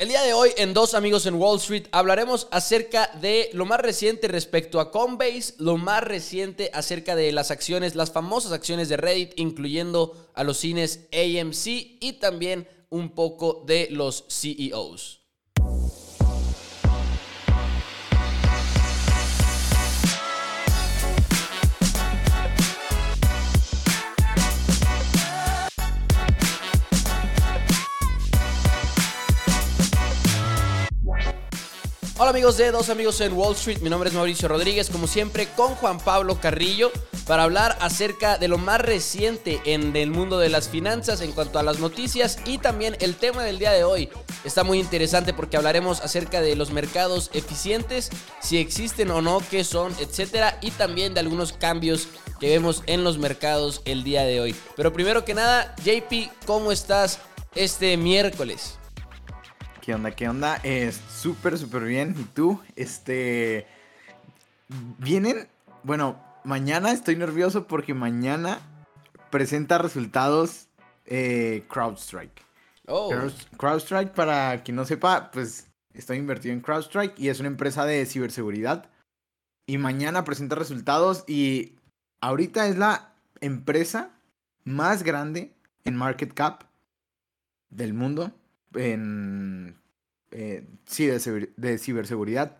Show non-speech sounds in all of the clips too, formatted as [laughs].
El día de hoy en Dos Amigos en Wall Street hablaremos acerca de lo más reciente respecto a Coinbase, lo más reciente acerca de las acciones, las famosas acciones de Reddit, incluyendo a los cines AMC y también un poco de los CEOs. Hola amigos de Dos Amigos en Wall Street, mi nombre es Mauricio Rodríguez, como siempre con Juan Pablo Carrillo para hablar acerca de lo más reciente en el mundo de las finanzas en cuanto a las noticias y también el tema del día de hoy. Está muy interesante porque hablaremos acerca de los mercados eficientes, si existen o no, qué son, etcétera, y también de algunos cambios que vemos en los mercados el día de hoy. Pero primero que nada, JP, ¿cómo estás este miércoles? ¿Qué onda? ¿Qué onda? Es súper, súper bien. ¿Y tú? Este. Vienen. Bueno, mañana estoy nervioso porque mañana presenta resultados eh, CrowdStrike. Oh. CrowdStrike, para quien no sepa, pues estoy invertido en CrowdStrike y es una empresa de ciberseguridad. Y mañana presenta resultados y ahorita es la empresa más grande en market cap del mundo en, eh, sí, de, de ciberseguridad,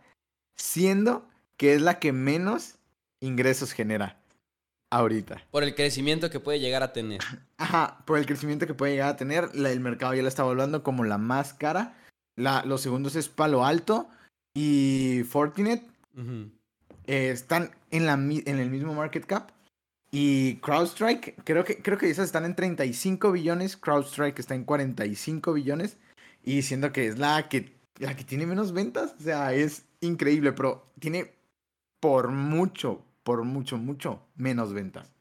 siendo que es la que menos ingresos genera ahorita. Por el crecimiento que puede llegar a tener. [laughs] Ajá, por el crecimiento que puede llegar a tener, el mercado ya la está evaluando como la más cara. La, los segundos es Palo Alto y Fortinet. Eh, están en, la, en el mismo market cap. Y CrowdStrike, creo que, creo que esas están en 35 billones. CrowdStrike está en 45 billones. Y siendo que es la que, la que tiene menos ventas. O sea, es increíble, pero tiene por mucho, por mucho, mucho menos ventas.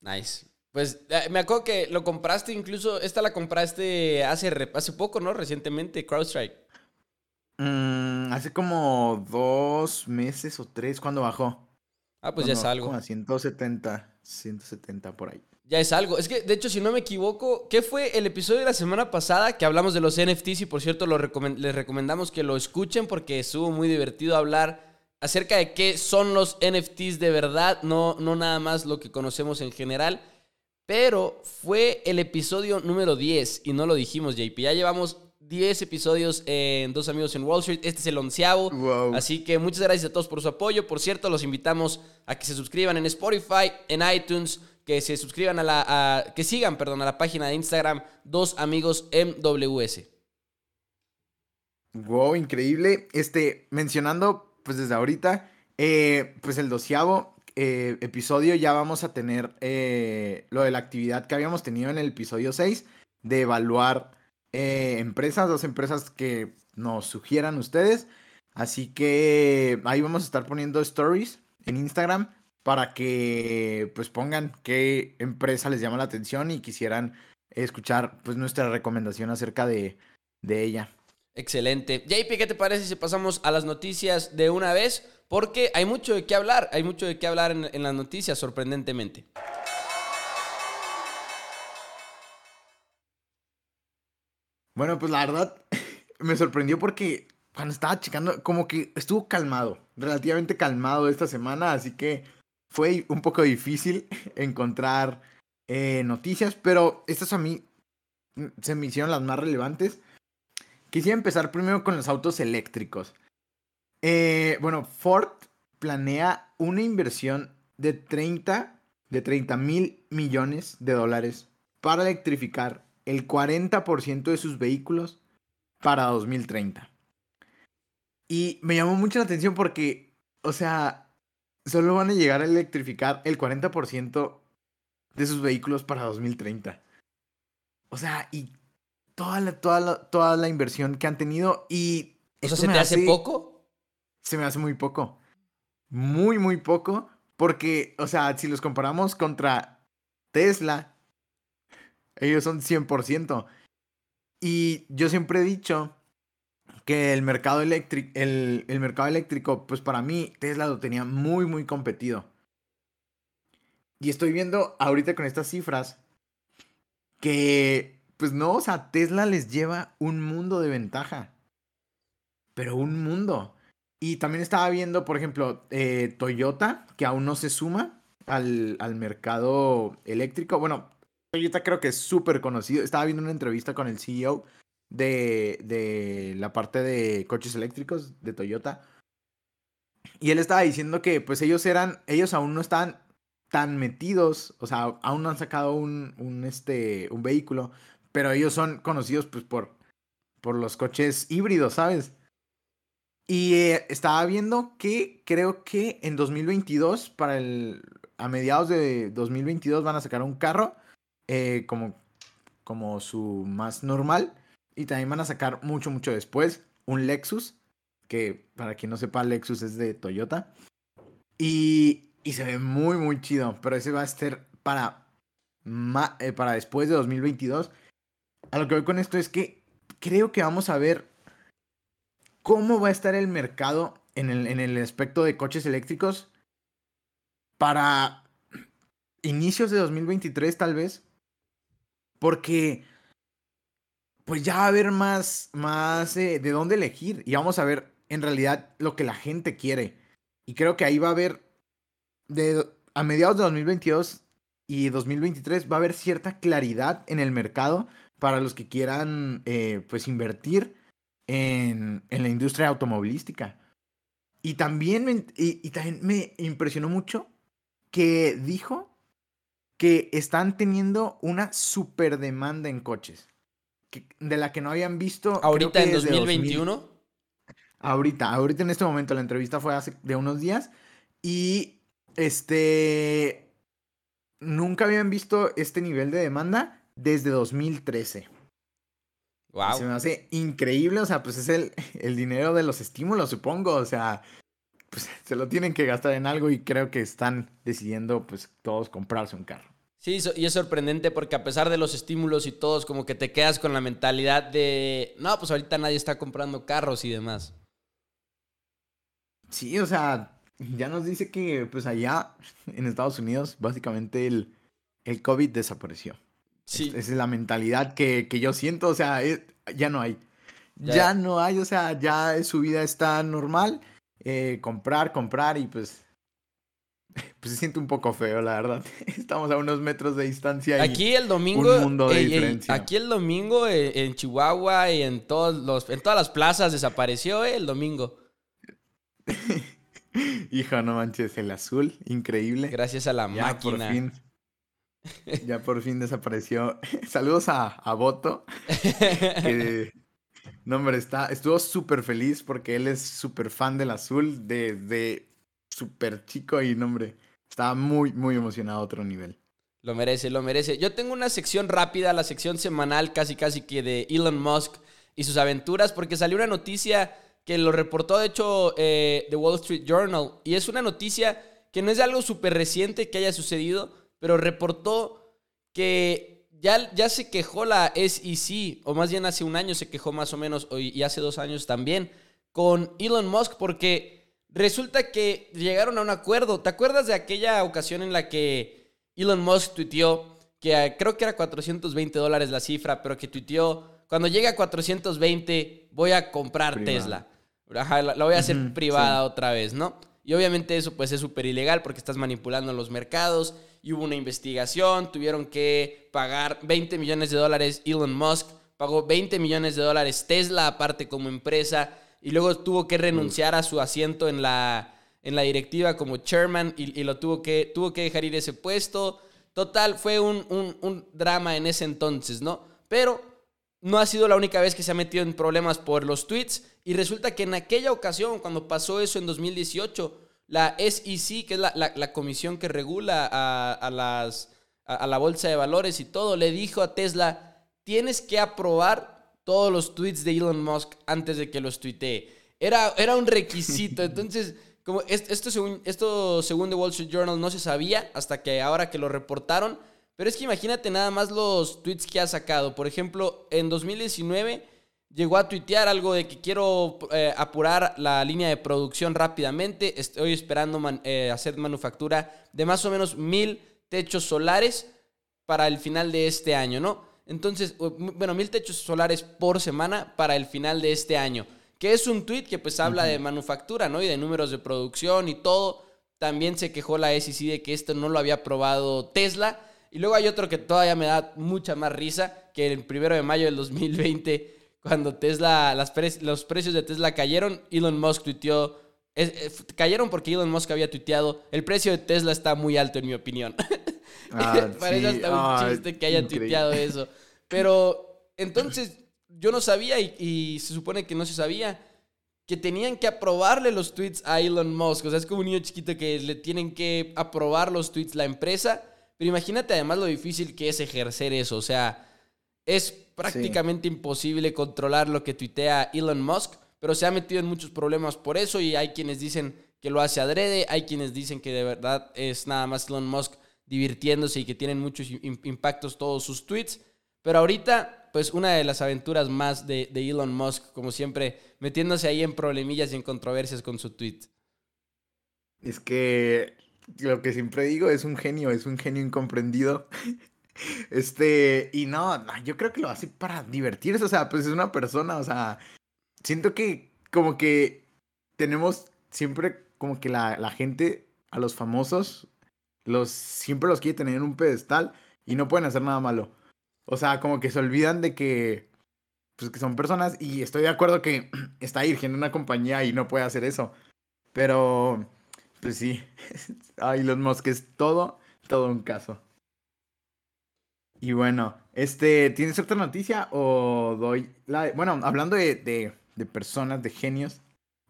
Nice. Pues eh, me acuerdo que lo compraste, incluso esta la compraste hace, hace poco, ¿no? Recientemente, CrowdStrike. Mm, hace como dos meses o tres cuando bajó. Ah, pues ya es algo. Como a 170, 170 por ahí. Ya es algo. Es que, de hecho, si no me equivoco, ¿qué fue el episodio de la semana pasada que hablamos de los NFTs? Y por cierto, les recomendamos que lo escuchen porque estuvo muy divertido hablar acerca de qué son los NFTs de verdad, no, no nada más lo que conocemos en general. Pero fue el episodio número 10 y no lo dijimos, JP. Ya llevamos 10 episodios en Dos Amigos en Wall Street. Este es el onceavo. Así que muchas gracias a todos por su apoyo. Por cierto, los invitamos a que se suscriban en Spotify, en iTunes, que se suscriban a la. que sigan, perdón, a la página de Instagram Dos Amigos MWS. Wow, increíble. Este, mencionando, pues desde ahorita, eh, pues el doceavo eh, episodio ya vamos a tener eh, lo de la actividad que habíamos tenido en el episodio 6 de evaluar eh, empresas, dos empresas que nos sugieran ustedes. Así que ahí vamos a estar poniendo stories en Instagram para que pues pongan qué empresa les llama la atención y quisieran escuchar pues nuestra recomendación acerca de, de ella. Excelente. JP, ¿qué te parece si pasamos a las noticias de una vez? Porque hay mucho de qué hablar, hay mucho de qué hablar en, en las noticias, sorprendentemente. Bueno, pues la verdad [laughs] me sorprendió porque cuando estaba checando, como que estuvo calmado, relativamente calmado esta semana, así que fue un poco difícil [laughs] encontrar eh, noticias, pero estas a mí se me hicieron las más relevantes. Quisiera empezar primero con los autos eléctricos. Eh, bueno, Ford planea una inversión de 30, de 30 mil millones de dólares para electrificar el 40% de sus vehículos para 2030. Y me llamó mucho la atención porque, o sea, solo van a llegar a electrificar el 40% de sus vehículos para 2030. O sea, y toda la, toda la, toda la inversión que han tenido y... ¿Eso se te hace, hace poco? Se me hace muy poco. Muy, muy poco. Porque, o sea, si los comparamos contra Tesla, ellos son 100%. Y yo siempre he dicho que el mercado, eléctrico, el, mercado eléctrico, pues para mí Tesla lo tenía muy, muy competido. Y estoy viendo ahorita con estas cifras que pues no, o sea, Tesla les lleva un mundo de ventaja. Pero un mundo. Y también estaba viendo, por ejemplo, eh, Toyota, que aún no se suma al, al mercado eléctrico. Bueno, Toyota creo que es súper conocido. Estaba viendo una entrevista con el CEO de, de la parte de coches eléctricos de Toyota. Y él estaba diciendo que pues ellos eran, ellos aún no estaban tan metidos, o sea, aún no han sacado un, un, este, un vehículo, pero ellos son conocidos pues por, por los coches híbridos, ¿sabes? Y eh, estaba viendo que creo que en 2022, para el, a mediados de 2022 van a sacar un carro eh, como, como su más normal. Y también van a sacar mucho, mucho después un Lexus, que para quien no sepa, Lexus es de Toyota. Y, y se ve muy, muy chido, pero ese va a ser para, eh, para después de 2022. A lo que voy con esto es que creo que vamos a ver cómo va a estar el mercado en el, en el aspecto de coches eléctricos para inicios de 2023 tal vez. Porque pues ya va a haber más, más eh, de dónde elegir y vamos a ver en realidad lo que la gente quiere. Y creo que ahí va a haber de, a mediados de 2022 y 2023 va a haber cierta claridad en el mercado para los que quieran eh, pues invertir en, en, la industria automovilística. Y también, y también me impresionó mucho que dijo que están teniendo una super demanda en coches. Que, de la que no habían visto. ¿Ahorita en 2021? 2000, ahorita, ahorita en este momento. La entrevista fue hace de unos días. Y este. Nunca habían visto este nivel de demanda desde 2013. Wow. Se me hace increíble. O sea, pues es el, el dinero de los estímulos, supongo. O sea, pues se lo tienen que gastar en algo y creo que están decidiendo, pues, todos comprarse un carro. Sí, y es sorprendente porque a pesar de los estímulos y todos, como que te quedas con la mentalidad de, no, pues ahorita nadie está comprando carros y demás. Sí, o sea, ya nos dice que pues allá en Estados Unidos básicamente el, el COVID desapareció. Sí. esa es la mentalidad que, que, yo siento, o sea, ya no hay. Ya. ya. no hay, o sea, ya su vida está normal. Eh, comprar, comprar y pues... [laughs] Pues se siente un poco feo, la verdad. [laughs] Estamos a unos metros de distancia. aquí el domingo. Un mundo de diferencia. aquí el domingo eh, en Chihuahua y en, todos los, en todas las plazas desapareció eh, el domingo. [laughs] Hijo, no manches, el azul, increíble. Gracias a la ya máquina. Por fin, ya por fin desapareció. Saludos a, a Boto. Que, no, hombre, está, estuvo súper feliz porque él es súper fan del azul, de, de súper chico y, no, hombre, estaba muy, muy emocionado a otro nivel. Lo merece, lo merece. Yo tengo una sección rápida, la sección semanal casi casi que de Elon Musk y sus aventuras, porque salió una noticia que lo reportó, de hecho, eh, The Wall Street Journal. Y es una noticia que no es algo súper reciente que haya sucedido, pero reportó que ya, ya se quejó la SEC, o más bien hace un año se quejó más o menos, y hace dos años también, con Elon Musk, porque resulta que llegaron a un acuerdo. ¿Te acuerdas de aquella ocasión en la que Elon Musk tuiteó que eh, creo que era 420 dólares la cifra, pero que tuiteó, cuando llegue a 420 voy a comprar Tesla? la, voy a hacer privada otra vez, ¿no? Y obviamente eso pues es súper ilegal porque estás manipulando los mercados y hubo una investigación, tuvieron que pagar 20 millones de dólares Elon Musk, pagó 20 millones de dólares Tesla aparte como empresa y luego tuvo que renunciar a su asiento en la, en la directiva como chairman y, lo tuvo que, tuvo que dejar ir ese puesto. Total, fue un, un, un drama en ese entonces, ¿no? Pero no ha sido la única vez que se ha metido en problemas por los tweets y resulta que en aquella ocasión, cuando pasó eso en 2018, la SEC, que es la, comisión que regula a, las, a, la bolsa de valores y todo, le dijo a Tesla, tienes que aprobar todos los tweets de Elon Musk antes de que los tuitee. Era, era un requisito. [laughs] Entonces, como esto según, esto según The Wall Street Journal no se sabía hasta que ahora que lo reportaron, pero es que imagínate nada más los tweets que ha sacado. Por ejemplo, en 2019 llegó a tuitear algo de que quiero eh, apurar la línea de producción rápidamente. Estoy esperando eh, hacer manufactura de más o menos mil techos solares para el final de este año, ¿no? Entonces, bueno, mil techos solares por semana para el final de este año. Que es un tweet que pues habla de manufactura, ¿no? Y de números de producción y todo. También se quejó la SEC de que esto no lo había probado Tesla. Y luego hay otro que todavía me da mucha más risa, que el primero de mayo del 2020, cuando Tesla, las los precios de Tesla cayeron, Elon Musk tuiteó, eh, cayeron porque Elon Musk había tuiteado, el precio de Tesla está muy alto en mi opinión. [laughs] Ah, Parece hasta un ah, chiste que haya tuiteado eso. Pero entonces yo no sabía y, se supone que no se sabía que tenían que aprobarle los tweets a Elon Musk. O sea, es como un niño chiquito que le tienen que aprobar los tweets la empresa. Pero imagínate además lo difícil que es ejercer eso. O sea, es prácticamente imposible controlar lo que tuitea Elon Musk, pero se ha metido en muchos problemas por eso y hay quienes dicen que lo hace adrede, hay quienes dicen que de verdad es nada más Elon Musk divirtiéndose y que tienen muchos impactos todos sus tweets. Pero ahorita, pues una de las aventuras más de, Elon Musk, como siempre, metiéndose ahí en problemillas y en controversias con su tweet. Es que lo que siempre digo es un genio, es un genio incomprendido. [laughs] Este, y no, yo creo que lo hace para divertirse, o sea, pues es una persona, o sea, siento que como que tenemos siempre como que la, la gente, a los famosos, los, siempre los quiere tener en un pedestal y no pueden hacer nada malo. O sea, como que se olvidan de que, pues que son personas y estoy de acuerdo que [clears throat] está dirigiendo una compañía y no puede hacer eso. Pero, pues sí, [laughs] ay, los Musk es todo, todo un caso. Y bueno, este, ¿tienes otra noticia o doy. Bueno, hablando de, de, de personas, de genios,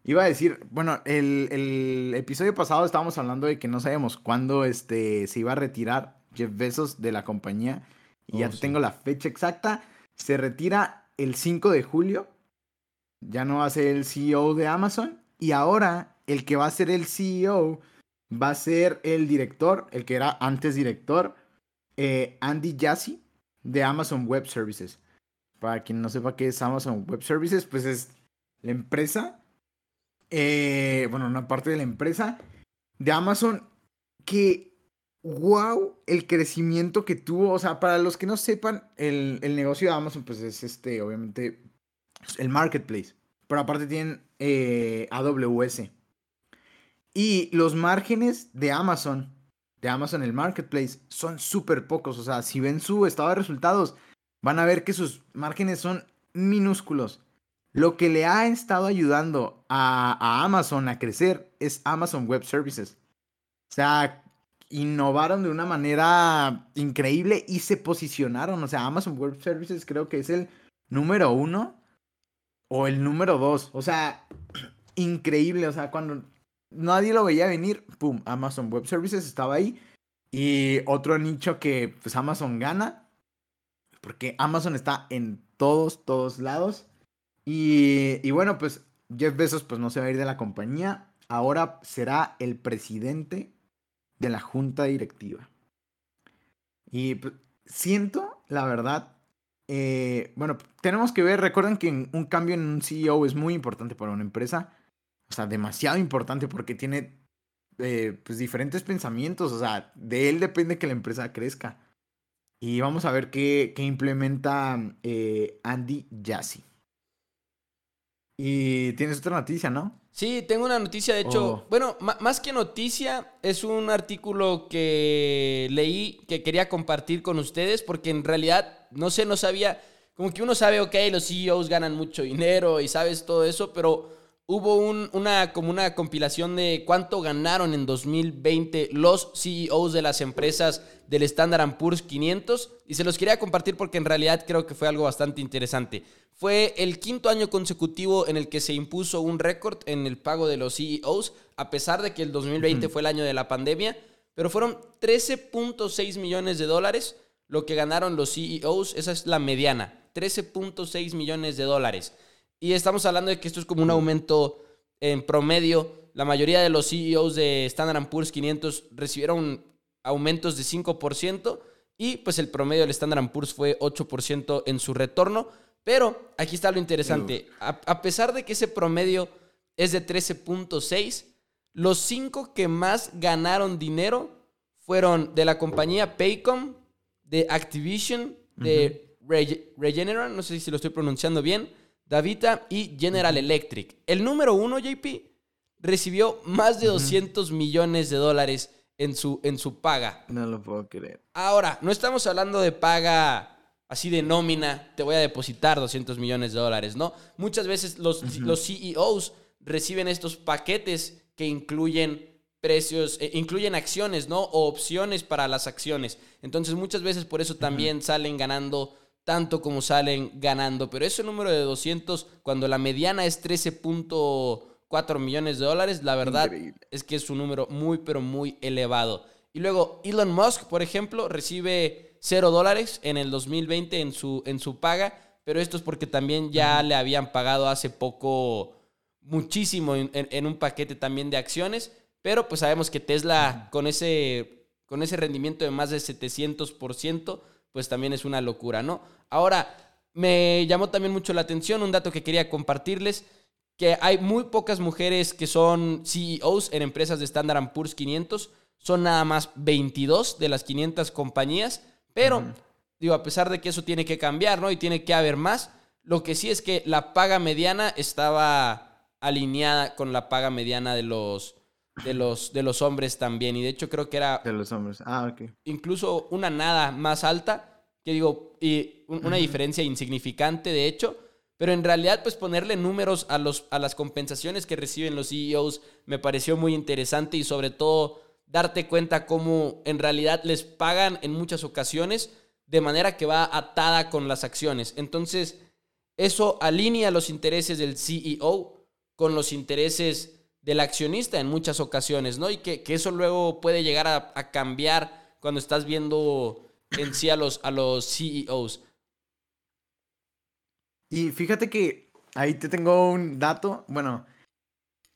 Iba a decir, bueno, el, el, episodio pasado estábamos hablando de que no sabíamos cuándo este, se iba a retirar Jeff Bezos de la compañía. Y ya oh, tengo la fecha exacta. Se retira el 5 de julio. Ya no va a ser el CEO de Amazon. Y ahora el que va a ser el CEO va a ser el director, el que era antes director, eh, Andy Jassy, de Amazon Web Services. Para quien no sepa qué es Amazon Web Services, pues es la empresa eh, bueno, una parte de la empresa de Amazon que, wow, el crecimiento que tuvo. O sea, para los que no sepan, el, negocio de Amazon, pues es este, obviamente, el marketplace. Pero aparte tienen eh, AWS. Y los márgenes de Amazon, de Amazon el marketplace, son súper pocos. O sea, si ven su estado de resultados, van a ver que sus márgenes son minúsculos. Lo que le ha estado ayudando a, Amazon a crecer es Amazon Web Services. O sea, innovaron de una manera increíble y se posicionaron. O sea, Amazon Web Services creo que es el número uno o el número dos. O sea, [clears throat] increíble. O sea, cuando nadie lo veía venir, ¡pum! Amazon Web Services estaba ahí. Y otro nicho que pues Amazon gana. Porque Amazon está en todos, todos lados. Y, bueno, pues Jeff Bezos pues no se va a ir de la compañía. Ahora será el presidente de la junta directiva. Y pues, siento, la verdad, eh, bueno, tenemos que ver, recuerden que un cambio en un CEO es muy importante para una empresa. O sea, demasiado importante porque tiene eh, pues diferentes pensamientos. O sea, de él depende que la empresa crezca. Y vamos a ver qué, qué implementa eh, Andy Jassy. Y tienes otra noticia, ¿no? Sí, tengo una noticia, de hecho, oh. bueno, más que noticia, es un artículo que leí que quería compartir con ustedes porque en realidad, no sé, no sabía, como que uno sabe, ok, los CEOs ganan mucho dinero y sabes todo eso, pero hubo una, como una compilación de cuánto ganaron en 2020 los CEOs de las empresas del Standard Poor's 500 y se los quería compartir porque en realidad creo que fue algo bastante interesante. Fue el quinto año consecutivo en el que se impuso un récord en el pago de los CEOs, a pesar de que el 2020 fue el año de la pandemia, pero fueron 13.6 millones de dólares lo que ganaron los CEOs, esa es la mediana, 13.6 millones de dólares. Y estamos hablando de que esto es como un aumento en promedio. La mayoría de los CEOs de Standard Poor's 500 recibieron aumentos de 5% y pues el promedio del Standard Poor's fue 8% en su retorno. Pero aquí está lo interesante. A, pesar de que ese promedio es de 13.6, los cinco que más ganaron dinero fueron de la compañía Paycom, de Activision, de Regeneron, no sé si lo estoy pronunciando bien, Davita y General Electric. El número uno, JP, recibió más de 200 millones de dólares en su, en su paga. No lo puedo creer. Ahora, no estamos hablando de paga así de nómina, te voy a depositar 200 millones de dólares, ¿no? Muchas veces los, los CEOs reciben estos paquetes que incluyen precios, eh, incluyen acciones, ¿no? O opciones para las acciones. Entonces muchas veces por eso también salen ganando tanto como salen ganando. Pero ese número de 200, cuando la mediana es 13.4 millones de dólares, la verdad es que es un número muy, pero muy elevado. Y luego Elon Musk, por ejemplo, recibe 0 dólares en el 2020 en su, en su paga, pero esto es porque también ya le habían pagado hace poco muchísimo en, un paquete también de acciones, pero pues sabemos que Tesla con ese, con ese rendimiento de más de 700%, pues también es una locura, ¿no? Ahora, me llamó también mucho la atención un dato que quería compartirles, que hay muy pocas mujeres que son CEOs en empresas de Standard Poor's 500, son nada más 22 de las 500 compañías, pero, digo, a pesar de que eso tiene que cambiar, ¿no? Y tiene que haber más, lo que sí es que la paga mediana estaba alineada con la paga mediana de los, de los, de los hombres también. Y de hecho creo que era... De los hombres. Ah, ok. Incluso una nada más alta, que digo, y una diferencia insignificante de hecho. Pero en realidad, pues ponerle números a, los, a las compensaciones que reciben los CEOs me pareció muy interesante y sobre todo darte cuenta cómo en realidad les pagan en muchas ocasiones de manera que va atada con las acciones. Entonces, eso alinea los intereses del CEO con los intereses del accionista en muchas ocasiones, ¿no? Y que, eso luego puede llegar a, cambiar cuando estás viendo en sí a los, a los CEOs. Y fíjate que ahí te tengo un dato. Bueno,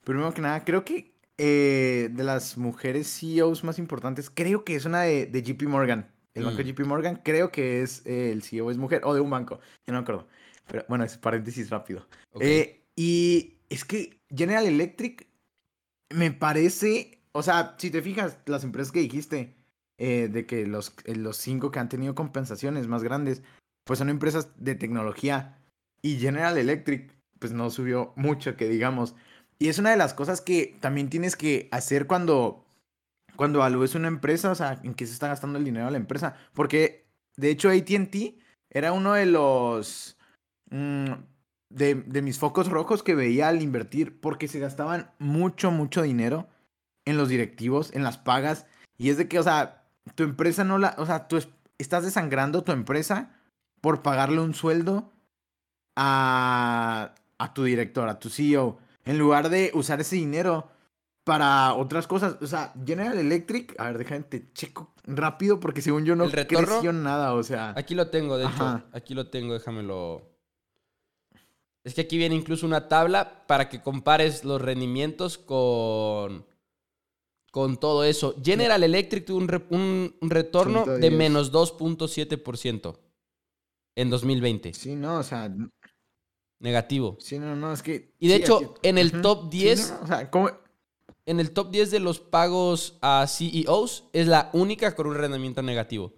primero que nada, creo que eh, de las mujeres CEOs más importantes, creo que es una de, JP Morgan. El banco mm. JP Morgan, creo que es eh, el CEO es mujer, o de un banco, ya no me acuerdo. Pero bueno, es paréntesis rápido. Eh, y es que General Electric me parece, o sea, si te fijas, las empresas que dijiste, de que los, los cinco que han tenido compensaciones más grandes, pues son empresas de tecnología. Y General Electric, pues no subió mucho, que digamos. Y es una de las cosas que también tienes que hacer cuando, cuando evalúes una empresa, o sea, en qué se está gastando el dinero de la empresa. Porque, de hecho, ATT era uno de los... Mm, de, de, mis focos rojos que veía al invertir, porque se gastaban mucho, mucho dinero en los directivos, en las pagas. Y es de que, o sea, tu empresa no la... O sea, tú estás desangrando tu empresa por pagarle un sueldo a, a tu director, a tu CEO en lugar de usar ese dinero para otras cosas. O sea, General Electric, a ver, déjame checo rápido porque según yo no creció nada, o sea. Aquí lo tengo, de hecho. Aquí lo tengo, déjamelo. Es que aquí viene incluso una tabla para que compares los rendimientos con, con todo eso. General Electric tuvo un, un retorno de menos 2.7% en 2020. Sí, no, o sea, Negativo. Sí, no, no, es que. Y de hecho, en el top 10. o sea, ¿cómo? En el top 10 de los pagos a CEOs es la única con un rendimiento negativo.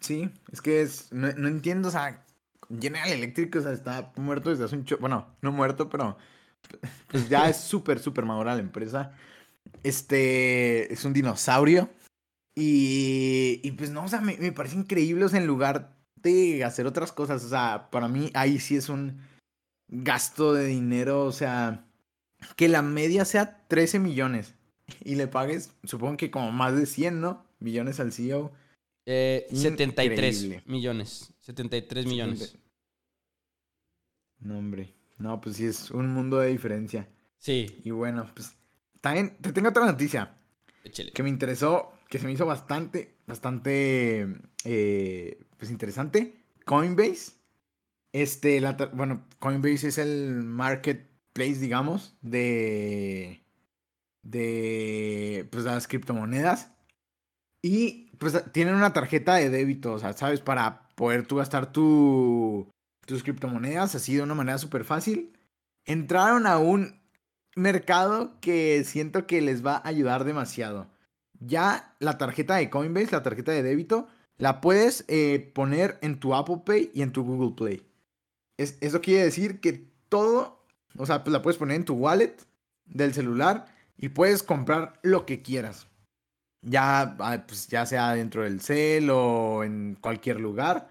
Sí, es que es. No, entiendo, o sea, General Electric, o sea, está muerto desde hace un. Bueno, no muerto, pero. Pues ya es súper, súper madura la empresa. Este. Es un dinosaurio. Y. Y pues no, o sea, me, me parece increíble, o sea, en lugar de hacer otras cosas. O sea, para mí ahí sí es un gasto de dinero. O sea, que la media sea 13 millones y le pagues, supongo que como más de 100, ¿no? Millones al CEO. Eh, 73 millones. 73 millones. No, hombre. No, pues sí es un mundo de diferencia. Sí. Y bueno, pues también te tengo otra noticia. Que me interesó, que se me hizo bastante, bastante eh, pues interesante. Coinbase. Este, bueno, Coinbase es el marketplace, digamos, de, de pues, las criptomonedas. Y pues tienen una tarjeta de débito, o sea, ¿sabes? Para poder tú gastar tu, tus criptomonedas así de una manera súper fácil. Entraron a un mercado que siento que les va a ayudar demasiado. Ya la tarjeta de Coinbase, la tarjeta de débito, la puedes eh, poner en tu Apple Pay y en tu Google Play. Es, eso quiere decir que todo, o sea, pues la puedes poner en tu wallet del celular y puedes comprar lo que quieras. Ya, ah, pues ya sea dentro del cel o en cualquier lugar.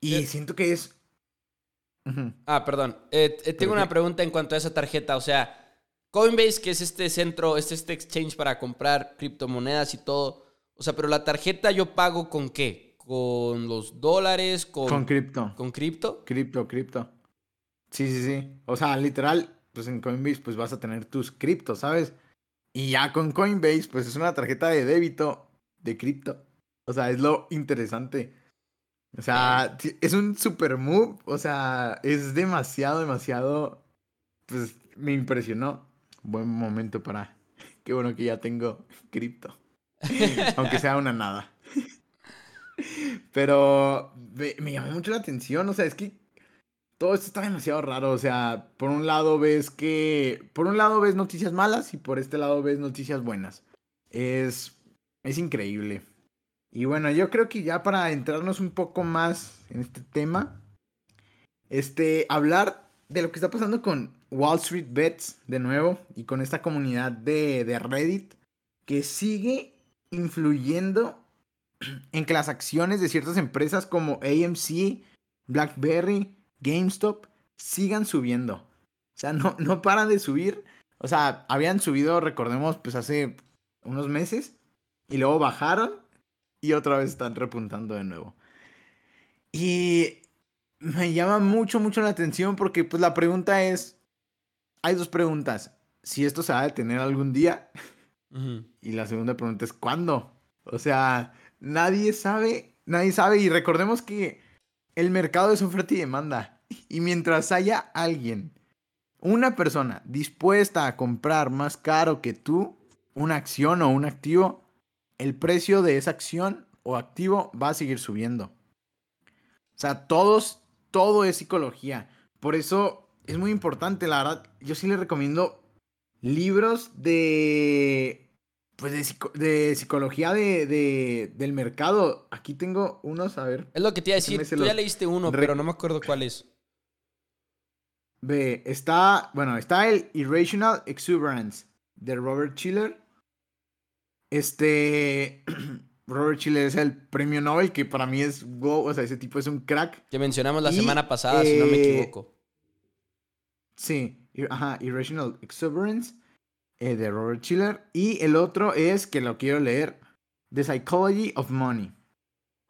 Y siento que es... Ah, perdón. Eh, eh, tengo una pregunta en cuanto a esa tarjeta. O sea, Coinbase, que es este centro, es este exchange para comprar criptomonedas y todo. O sea, pero la tarjeta yo pago con qué? ¿Con los dólares? ¿Con, con cripto? ¿Con cripto? Cripto, cripto. Sí, sí, sí. O sea, literal, pues en Coinbase pues vas a tener tus criptos, ¿sabes? Y ya con Coinbase pues es una tarjeta de débito de cripto. O sea, es lo interesante. O sea, es un super move. O sea, es demasiado, demasiado. Pues me impresionó. Buen momento para. [laughs] Qué bueno que ya tengo cripto. [laughs] Aunque sea una nada. [laughs] Pero me, me, llamó mucho la atención. O sea, es que todo esto está demasiado raro. O sea, por un lado ves que. Por un lado ves noticias malas y por este lado ves noticias buenas. Es. Es increíble. Y bueno, yo creo que ya para entrarnos un poco más en este tema, este, hablar de lo que está pasando con Wall Street Bets de nuevo y con esta comunidad de, de Reddit que sigue influyendo en que las acciones de ciertas empresas como AMC, BlackBerry, GameStop sigan subiendo. O sea, no, no paran de subir. O sea, habían subido, recordemos, pues hace unos meses y luego bajaron y otra vez están repuntando de nuevo. Y me llama mucho, mucho la atención porque pues la pregunta es, hay dos preguntas, si esto se va a detener algún día y la segunda pregunta es, ¿cuándo? O sea, nadie sabe, nadie sabe y recordemos que el mercado es oferta y demanda y mientras haya alguien, una persona dispuesta a comprar más caro que tú una acción o un activo, el precio de esa acción o activo va a seguir subiendo. O sea, todos, todo es psicología. Por eso es muy importante, la verdad. Yo sí les recomiendo libros de, pues de, psicología de, del mercado. Aquí tengo unos, a ver. Es lo que te iba a decir. Tú ya leíste uno, pero no me acuerdo cuál es. Ve, está, bueno, está el Irrational Exuberance de Robert Schiller. Este, [clears throat] Robert Chile es el premio Nobel, que para mí es go, o sea, ese tipo es un crack. Que mencionamos la semana pasada, si no me eh, equivoco. Sí, ajá, Irrational Exuberance eh, de Robert Schiller. Y el otro es, que lo quiero leer, The Psychology of Money.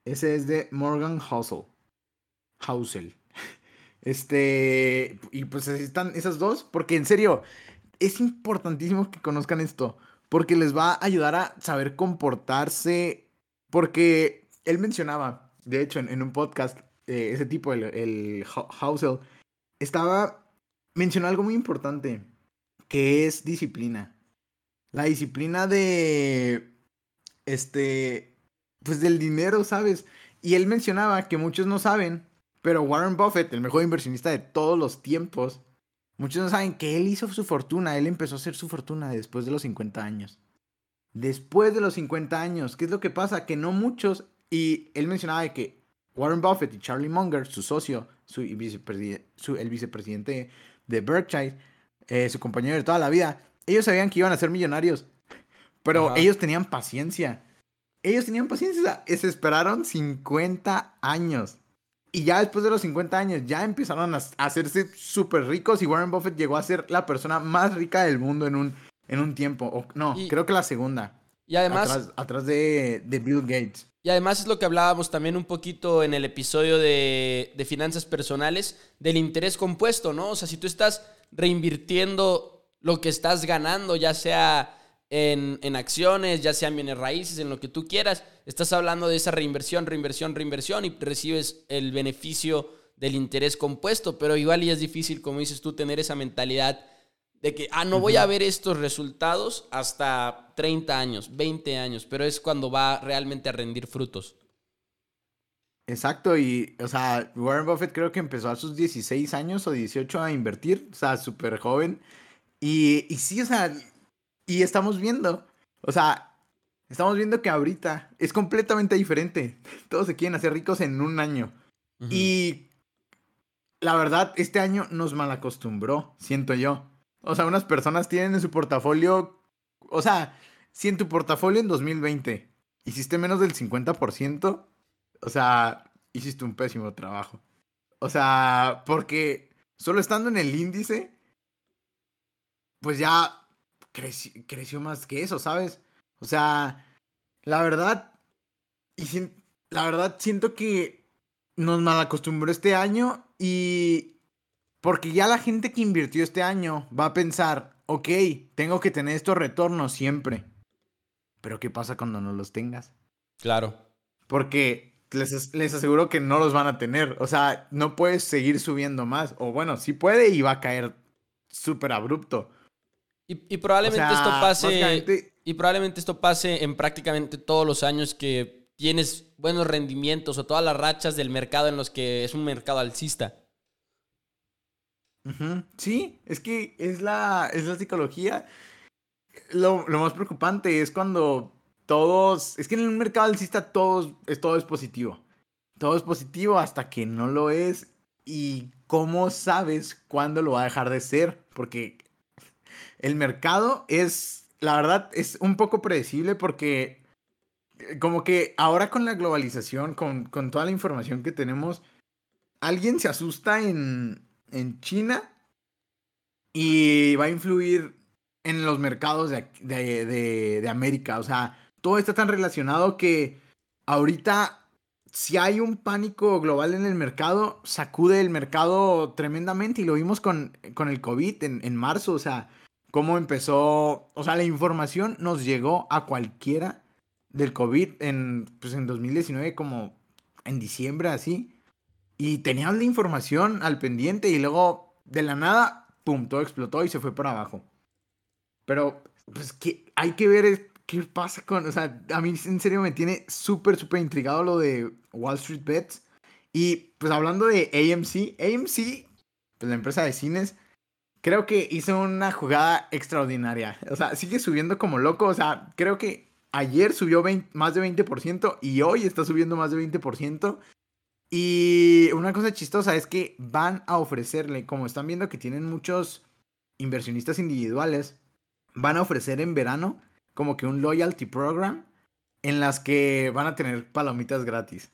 Ese es de Morgan Housel. Housel. Este, y pues están esas dos, porque en serio, es importantísimo que conozcan esto porque les va a ayudar a saber comportarse, porque él mencionaba, de hecho, en, un podcast, eh, ese tipo, el, el Housel, estaba, mencionó algo muy importante, que es disciplina. La disciplina de, este, pues del dinero, ¿sabes? Y él mencionaba que muchos no saben, pero Warren Buffett, el mejor inversionista de todos los tiempos, Muchos no saben que él hizo su fortuna, él empezó a hacer su fortuna después de los 50 años. Después de los 50 años, ¿qué es lo que pasa? Que no muchos, y él mencionaba de que Warren Buffett y Charlie Munger, su socio, su, el vicepresidente de Berkshire, eh, su compañero de toda la vida, ellos sabían que iban a ser millonarios, pero ellos tenían paciencia. Ellos tenían paciencia, se esperaron 50 años. Y ya después de los 50 años ya empezaron a hacerse súper ricos y Warren Buffett llegó a ser la persona más rica del mundo en un, en un tiempo. no, creo que la segunda. Y además... Atrás, de, Bill Gates. Y además es lo que hablábamos también un poquito en el episodio de, de finanzas personales, del interés compuesto, ¿no? O sea, si tú estás reinvirtiendo lo que estás ganando, ya sea en, acciones, ya sean bienes raíces, en lo que tú quieras. Estás hablando de esa reinversión, reinversión, reinversión y recibes el beneficio del interés compuesto, pero igual y es difícil, como dices tú, tener esa mentalidad de que, ah, no voy a ver estos resultados hasta 30 años, 20 años, pero es cuando va realmente a rendir frutos. Exacto, y, o sea, Warren Buffett creo que empezó a sus 16 años o 18 a invertir, o sea, súper joven. Y, y sí, o sea, y estamos viendo, o sea, estamos viendo que ahorita es completamente diferente. Todos se quieren hacer ricos en un año. Y la verdad, este año nos malacostumbró, siento yo. O sea, unas personas tienen en su portafolio, o sea, si en tu portafolio en 2020 hiciste menos del 50%, o sea, hiciste un pésimo trabajo. O sea, porque solo estando en el índice, pues ya creció, más que eso, ¿sabes? O sea, la verdad, y la verdad siento que nos malacostumbró este año y porque ya la gente que invirtió este año va a pensar, ok, tengo que tener estos retornos siempre. Pero ¿qué pasa cuando no los tengas? Claro. Porque les, les, aseguro que no los van a tener. O sea, no puedes seguir subiendo más. O bueno, sí puede y va a caer súper abrupto. Y, probablemente esto pase. Y probablemente esto pase en prácticamente todos los años que tienes buenos rendimientos o todas las rachas del mercado en los que es un mercado alcista. Sí, es que es la, es la psicología. Lo, lo, más preocupante es cuando todos. Es que en un mercado alcista todos, es, todo es positivo. Todo es positivo hasta que no lo es. ¿Y cómo sabes cuándo lo va a dejar de ser? Porque el mercado es, la verdad, es un poco predecible porque eh, como que ahora con la globalización, con, con toda la información que tenemos, alguien se asusta en, en China y va a influir en los mercados de, de, de, América. O sea, todo está tan relacionado que ahorita si hay un pánico global en el mercado, sacude el mercado tremendamente y lo vimos con, con el COVID en, en marzo. O sea, cómo empezó, o sea, la información nos llegó a cualquiera del COVID en, pues en 2019, como en diciembre, así. Y tenían la información al pendiente y luego de la nada, pum, todo explotó y se fue para abajo. Pero, pues, que hay que ver qué pasa con, o sea, a mí en serio me tiene súper, súper intrigado lo de Wall Street Bets. Y pues hablando de AMC, AMC, pues la empresa de cines, creo que hizo una jugada extraordinaria. O sea, sigue subiendo como loco. O sea, creo que ayer subió más de 20% y hoy está subiendo más de 20%. Y una cosa chistosa es que van a ofrecerle, como están viendo que tienen muchos inversionistas individuales, van a ofrecer en verano como que un loyalty program en las que van a tener palomitas gratis.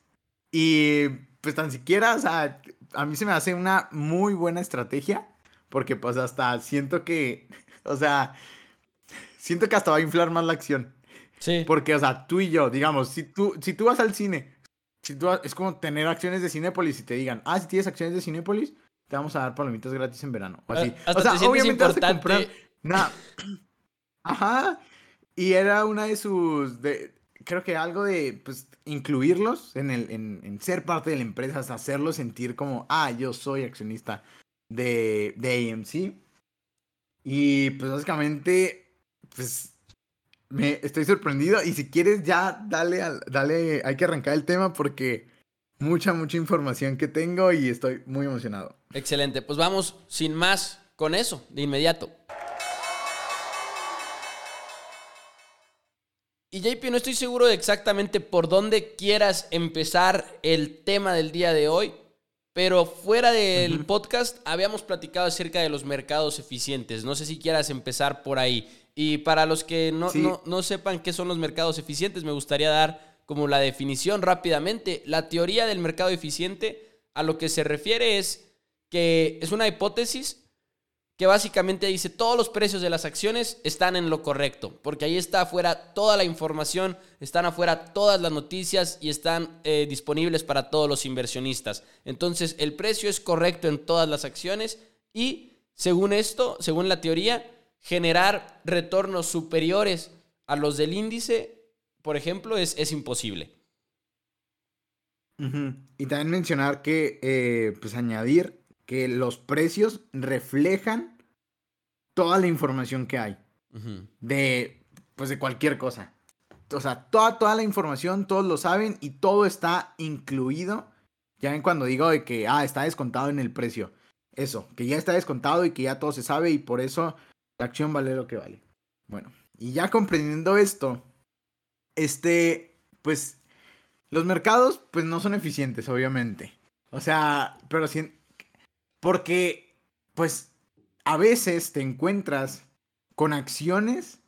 Y pues tan siquiera, o sea, a mí se me hace una muy buena estrategia porque pues hasta siento que, [laughs] o sea, siento que hasta va a inflar más la acción. Sí. Porque, o sea, tú y yo, digamos, si tú, si tú vas al cine, si tú, es como tener acciones de Cinépolis y te digan, ah, si tienes acciones de Cinépolis, te vamos a dar palomitas gratis en verano. O así. o sea, obviamente vas a comprar. [clears throat] Ajá. Y era una de sus. De, creo que algo de pues incluirlos en el en, en ser parte de la empresa, hacerlos sentir como, ah, yo soy accionista de, de AMC. Y pues básicamente, pues me estoy sorprendido. Y si quieres ya, dale, dale, hay que arrancar el tema porque mucha, mucha información que tengo y estoy muy emocionado. Excelente, pues vamos sin más con eso, de inmediato. Y JP, no estoy seguro de exactamente por dónde quieras empezar el tema del día de hoy, pero fuera del podcast habíamos platicado acerca de los mercados eficientes. No sé si quieras empezar por ahí. Y para los que no, no, sepan qué son los mercados eficientes, me gustaría dar como la definición rápidamente. La teoría del mercado eficiente a lo que se refiere es que es una hipótesis que básicamente dice todos los precios de las acciones están en lo correcto, porque ahí está afuera toda la información, están afuera todas las noticias y están eh, disponibles para todos los inversionistas. Entonces el precio es correcto en todas las acciones y según esto, según la teoría, generar retornos superiores a los del índice, por ejemplo, es, es imposible. Y también mencionar que, eh, pues añadir que los precios reflejan toda la información que hay de, pues de cualquier cosa. O sea, toda, toda la información, todos lo saben y todo está incluido. Ya ven cuando digo de que, ah, está descontado en el precio. Eso, que ya está descontado y que ya todo se sabe y por eso la acción vale lo que vale. Bueno, y ya comprendiendo esto, este, pues, los mercados, pues no son eficientes, obviamente. O sea, pero sí, porque, pues, a veces te encuentras con acciones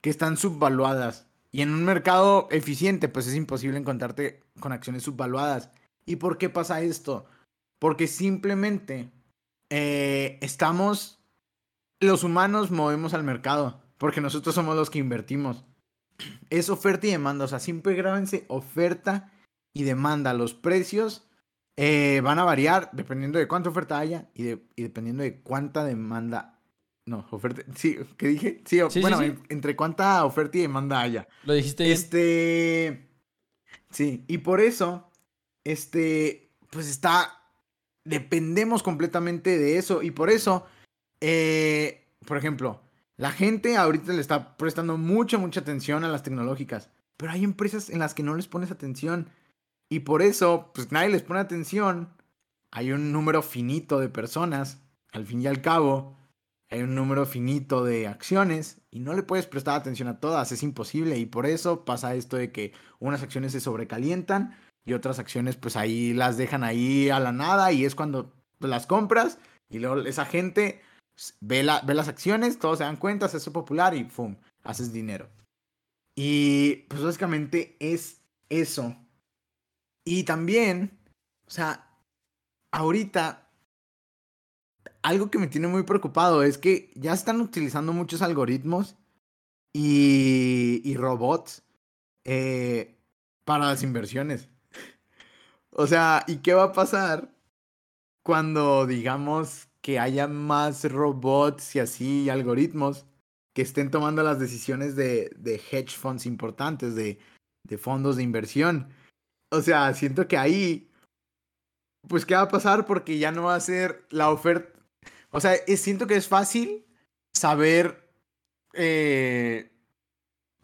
que están subvaluadas. Y en un mercado eficiente, pues es imposible encontrarte con acciones subvaluadas. ¿Y por qué pasa esto? Porque simplemente eh, estamos, los humanos movemos al mercado, porque nosotros somos los que invertimos. Es oferta y demanda, o sea, siempre grábense oferta y demanda. Los precios eh, van a variar dependiendo de cuánta oferta haya y, dependiendo de cuánta demanda. No, oferta. [laughs] Sí, ¿qué dije? Sí, bueno, entre cuánta oferta y demanda haya. Lo dijiste bien. Este. Sí, y por eso, este, pues está. Dependemos completamente de eso. Y por eso, eh, por ejemplo, la gente ahorita le está prestando mucha, mucha atención a las tecnológicas. Pero hay empresas en las que no les pones atención. Y por eso, pues nadie les pone atención. Hay un número finito de personas, al fin y al cabo. Hay un número finito de acciones y no le puedes prestar atención a todas, es imposible. Y por eso pasa esto de que unas acciones se sobrecalientan y otras acciones pues ahí las dejan ahí a la nada y es cuando las compras y luego esa gente ve, la, ve las acciones, todos se dan cuenta, se hace popular y ¡pum! haces dinero. Y pues básicamente es eso y también, o sea, ahorita, algo que me tiene muy preocupado es que ya están utilizando muchos algoritmos y, robots eh, para las inversiones. [laughs] O sea, ¿y qué va a pasar cuando digamos que haya más robots y así algoritmos que estén tomando las decisiones de, de hedge funds importantes, de, de fondos de inversión? O sea, siento que ahí, pues, ¿qué va a pasar? Porque ya no va a ser la oferta. O sea, siento que es fácil saber, eh,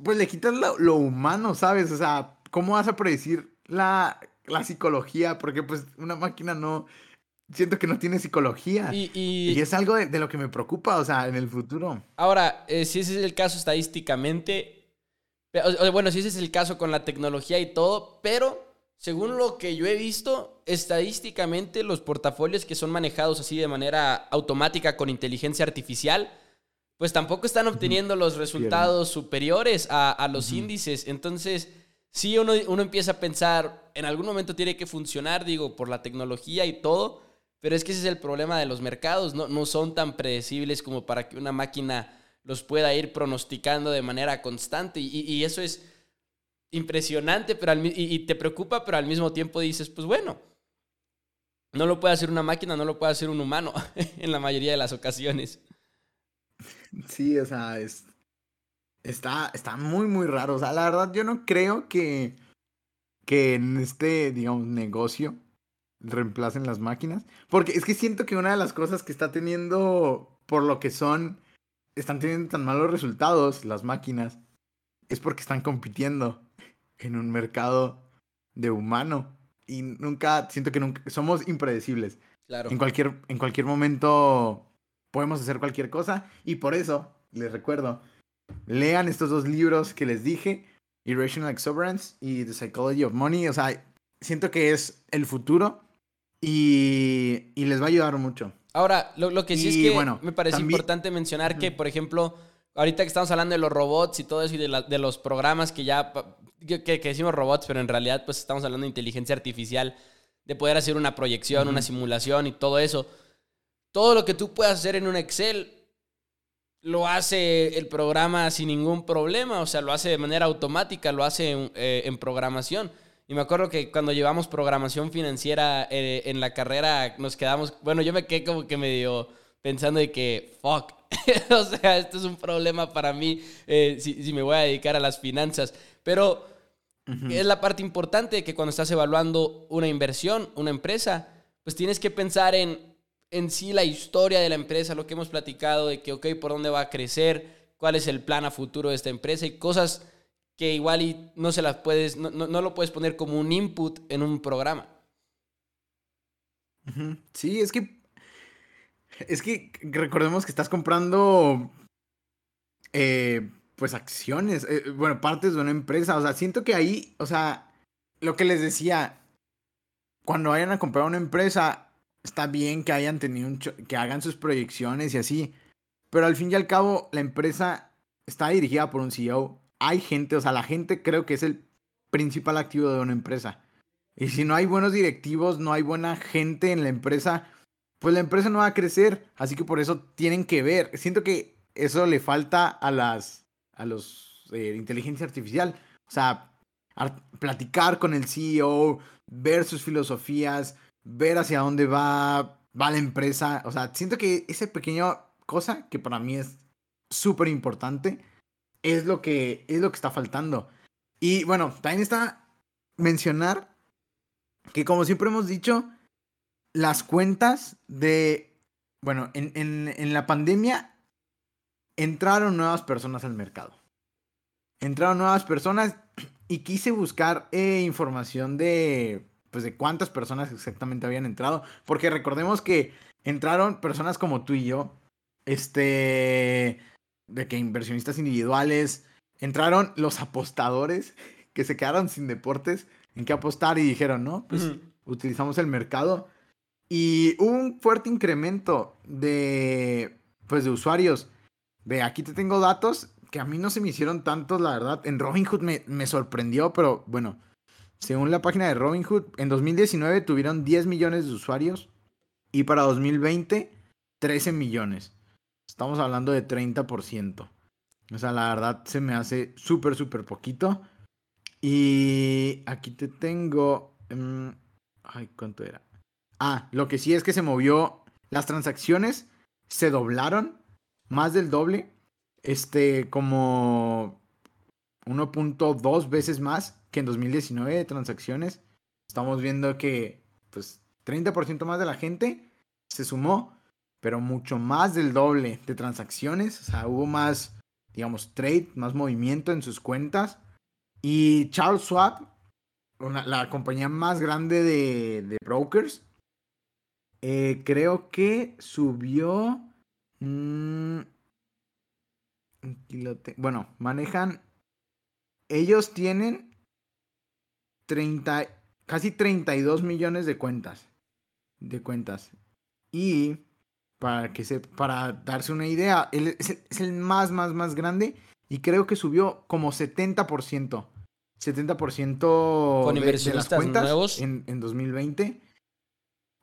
pues le quitas lo, humano, ¿sabes? O sea, ¿cómo vas a predecir la, la psicología? Porque pues una máquina no, siento que no tiene psicología. Y, es algo de, lo que me preocupa, o sea, en el futuro. Ahora, eh, si ese es el caso estadísticamente, bueno, si ese es el caso con la tecnología y todo, pero según lo que yo he visto, estadísticamente los portafolios que son manejados así de manera automática con inteligencia artificial, pues tampoco están obteniendo los resultados superiores a, los índices. Entonces, sí, uno, uno empieza a pensar, en algún momento tiene que funcionar, digo, por la tecnología y todo, pero es que ese es el problema de los mercados, no, no son tan predecibles como para que una máquina los pueda ir pronosticando de manera constante. y eso es impresionante pero y, te preocupa, pero al mismo tiempo dices, pues bueno, no lo puede hacer una máquina, no lo puede hacer un humano [laughs] en la mayoría de las ocasiones. Sí, o sea, es, está, está muy, muy raro. O sea, la verdad yo no creo que, que en este, digamos, negocio reemplacen las máquinas. Porque es que siento que una de las cosas que está teniendo, por lo que son, están teniendo tan malos resultados las máquinas, es porque están compitiendo en un mercado de humano. Y nunca, siento que nunca, somos impredecibles. Claro. En cualquier, en cualquier momento podemos hacer cualquier cosa. Y por eso, les recuerdo, lean estos dos libros que les dije, Irrational Exuberance y The Psychology of Money. O sea, siento que es el futuro y, y les va a ayudar mucho. Ahora, lo, que sí es que bueno, me parece importante mencionar que, por ejemplo, ahorita que estamos hablando de los robots y todo eso y de, de los programas que ya que, decimos robots, pero en realidad pues estamos hablando de inteligencia artificial, de poder hacer una proyección, una simulación y todo eso. Todo lo que tú puedas hacer en un Excel lo hace el programa sin ningún problema, o sea, lo hace de manera automática, lo hace en, eh, programación. Y me acuerdo que cuando llevamos programación financiera eh, en la carrera nos quedamos, bueno, yo me quedé como que medio pensando de que, fuck, [laughs] o sea, esto es un problema para mí eh, si, si, me voy a dedicar a las finanzas. Pero es la parte importante que cuando estás evaluando una inversión, una empresa, pues tienes que pensar en, en sí la historia de la empresa, lo que hemos platicado de que, ok, por dónde va a crecer, cuál es el plan a futuro de esta empresa y cosas que igual y no se las puedes, no, no, lo puedes poner como un input en un programa. Sí, es que es que recordemos que estás comprando eh, pues acciones, eh, bueno, partes de una empresa. O sea, siento que ahí, o sea, lo que les decía, cuando vayan a comprar una empresa, está bien que hayan tenido un que hagan sus proyecciones y así, pero al fin y al cabo la empresa está dirigida por un CEO. Hay gente, o sea, la gente creo que es el principal activo de una empresa. Y si no hay buenos directivos, no hay buena gente en la empresa, pues la empresa no va a crecer. Así que por eso tienen que ver. Siento que eso le falta a las a los eh, inteligencia artificial. O sea, platicar con el CEO, ver sus filosofías, ver hacia dónde va, va la empresa. O sea, siento que esa pequeña cosa que para mí es súper importante es lo que es lo que está faltando. Y bueno, también está mencionar que como siempre hemos dicho, las cuentas de, bueno, en, en, en la pandemia entraron nuevas personas al mercado. Entraron nuevas personas y quise buscar eh, información de, pues, de cuántas personas exactamente habían entrado. Porque recordemos que entraron personas como tú y yo, este, de que inversionistas individuales, entraron los apostadores que se quedaron sin deportes en qué apostar y dijeron, no, pues utilizamos el mercado. Y un fuerte incremento de, pues, de usuarios. De aquí te tengo datos que a mí no se me hicieron tantos, la verdad. En Robinhood me, me sorprendió, pero bueno, según la página de Robinhood, en 2019 tuvieron 10 millones de usuarios y para 2020 13 millones. Estamos hablando de 30%. O sea, la verdad se me hace súper, súper poquito. Y aquí te tengo... Em, ay, ¿cuánto era? Ah, lo que sí es que se movió. Las transacciones se doblaron. Más del doble. Este, como 1.2 veces más que en 2019 de transacciones. Estamos viendo que, pues, 30% más de la gente se sumó, pero mucho más del doble de transacciones. O sea, hubo más, digamos, trade, más movimiento en sus cuentas. Y Charles Schwab, la compañía más grande de, brokers, eh, creo que subió... Mm, bueno, manejan... Ellos tienen 30, casi 32 millones de cuentas. De cuentas. Y para que se, para darse una idea, es, es el más, más, más grande y creo que subió como 70%. 70% Con de, de las cuentas nuevos. En, en 2020.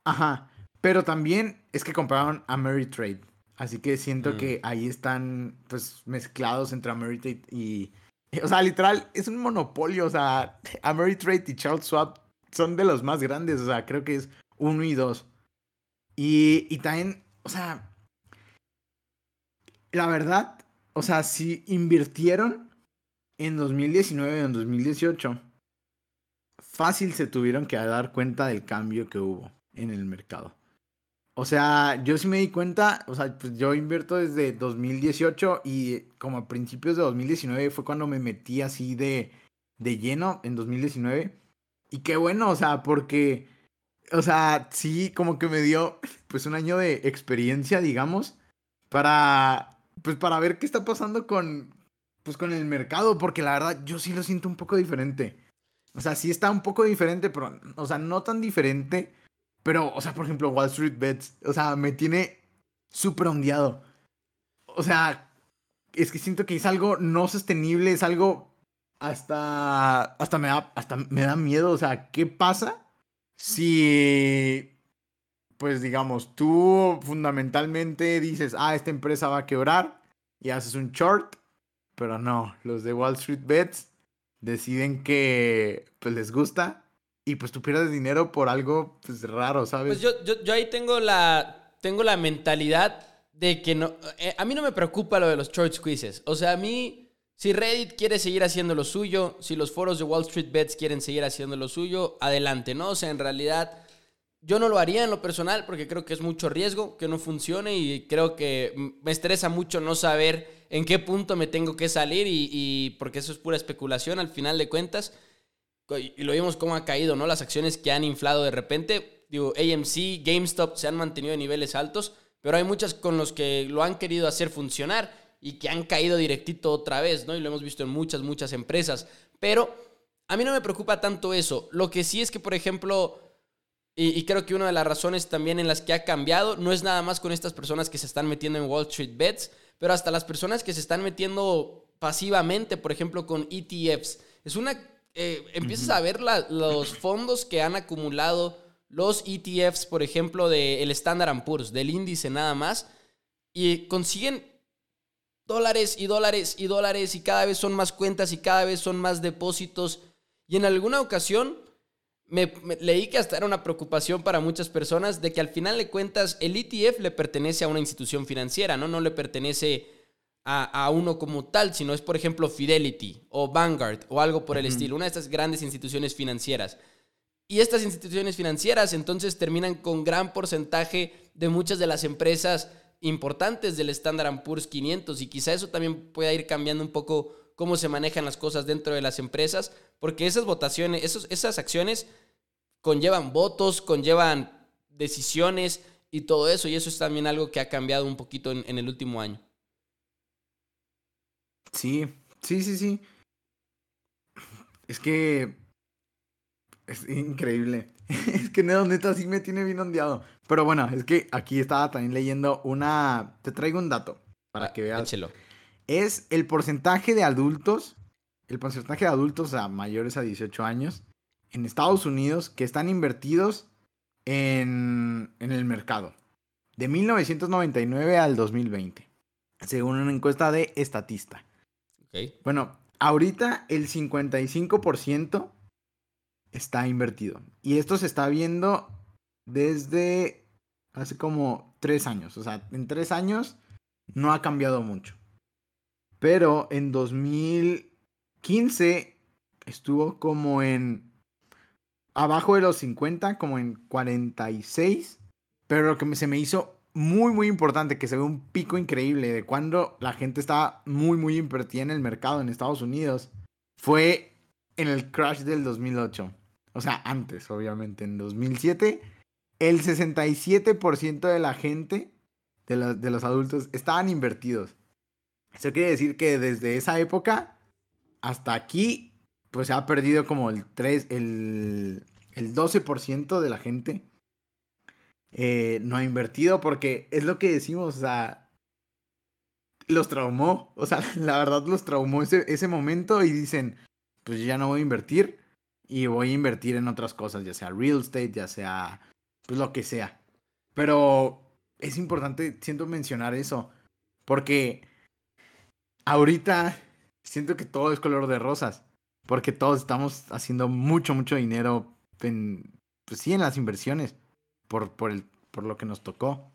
Ajá. Pero también es que compraron Ameritrade. Así que siento que mm. ahí están pues mezclados entre Ameritrade y... [laughs] O sea, literal, es un monopolio. O sea, [laughs] Ameritrade y Charles Schwab son de los más grandes. O sea, creo que es uno y dos. Y, y también, o sea, la verdad, o sea, si invirtieron en 2019 y en 2018, fácil se tuvieron que dar cuenta del cambio que hubo en el mercado. O sea, yo sí me di cuenta, o sea, pues yo invierto desde 2018 y como a principios de 2019 fue cuando me metí así de, de lleno en 2019. Y qué bueno, o sea, porque, o sea, sí, como que me dio pues un año de experiencia, digamos, para pues para ver qué está pasando con, pues con el mercado, porque la verdad yo sí lo siento un poco diferente. O sea, sí está un poco diferente, pero, o sea, no tan diferente, pero, o sea, por ejemplo, Wall Street Bets, o sea, me tiene súper ondeado. O sea, es que siento que es algo no sostenible, es algo hasta, hasta me da, hasta me da miedo, o sea, ¿qué pasa si pues digamos, tú fundamentalmente dices, ah, esta empresa va a quebrar y haces un short, pero no, los de Wall Street Bets deciden que pues les gusta y pues tú pierdes dinero por algo pues raro, ¿sabes? Pues yo, yo, yo ahí tengo la, tengo la mentalidad de que no, eh, a mí no me preocupa lo de los short squeezes, o sea, a mí... Si Reddit quiere seguir haciendo lo suyo, si los foros de Wall Street Bets quieren seguir haciendo lo suyo, adelante, ¿no? O sea, en realidad, yo no lo haría en lo personal porque creo que es mucho riesgo que no funcione y creo que me estresa mucho no saber en qué punto me tengo que salir y, porque eso es pura especulación al final de cuentas. Y lo vimos cómo ha caído, ¿no? Las acciones que han inflado de repente. Digo, AMC, GameStop se han mantenido en niveles altos, pero hay muchas con los que lo han querido hacer funcionar. y que han caído directito otra vez, ¿no? Y lo hemos visto en muchas, muchas empresas. Pero a mí no me preocupa tanto eso. Lo que sí es que, por ejemplo, y, creo que una de las razones también en las que ha cambiado no es nada más con estas personas que se están metiendo en Wall Street Bets, pero hasta las personas que se están metiendo pasivamente, por ejemplo, con ETFs. Es una... Eh, empiezas a ver los fondos que han acumulado los ETFs, por ejemplo, del Standard Poor's, del índice nada más, y consiguen dólares y dólares y dólares y cada vez son más cuentas y cada vez son más depósitos. Y en alguna ocasión me, leí que hasta era una preocupación para muchas personas de que al final de cuentas el ETF le pertenece a una institución financiera, ¿no? No le pertenece a, uno como tal, sino es, por ejemplo, Fidelity o Vanguard o algo por el estilo, una de estas grandes instituciones financieras. Y estas instituciones financieras entonces terminan con gran porcentaje de muchas de las empresas importantes del Standard Poor's 500 y quizá eso también pueda ir cambiando un poco cómo se manejan las cosas dentro de las empresas, porque esas votaciones, esos, esas acciones conllevan votos, conllevan decisiones y todo eso, y eso es también algo que ha cambiado un poquito en, el último año. Sí, sí, sí, sí. Es que es increíble. [laughs] es que Neo neta sí me tiene bien ondeado. Pero bueno, es que aquí estaba también leyendo una. Te traigo un dato para ah, que veas. Échelo es el porcentaje de adultos, el porcentaje de adultos a mayores a 18 años en Estados Unidos que están invertidos en, el mercado. De 1999 al 2020, según una encuesta de Estatista. Bueno, ahorita el 55% está invertido. Y esto se está viendo desde hace como tres años. O sea, en tres años no ha cambiado mucho. Pero en 2015 estuvo como en abajo de los 50, como en 46. Pero lo que se me hizo muy, muy importante, que se ve un pico increíble de cuando la gente estaba muy, muy invertida en el mercado en Estados Unidos, fue en el crash del 2008. O sea, antes, obviamente, en 2007, el 67% de la gente, de, de los adultos, estaban invertidos. Eso quiere decir que desde esa época hasta aquí, pues se ha perdido como el 3, el, el 12% de la gente eh, no ha invertido porque es lo que decimos, o sea, los traumó, o sea, [laughs] la verdad los traumó ese, ese momento y dicen, pues ya no voy a invertir y voy a invertir en otras cosas, ya sea real estate, ya sea, pues lo que sea. Pero es importante, siento mencionar eso, porque ahorita siento que todo es color de rosas. Porque todos estamos haciendo mucho, mucho dinero en, pues sí, en las inversiones. Por, por, el, por lo que nos tocó.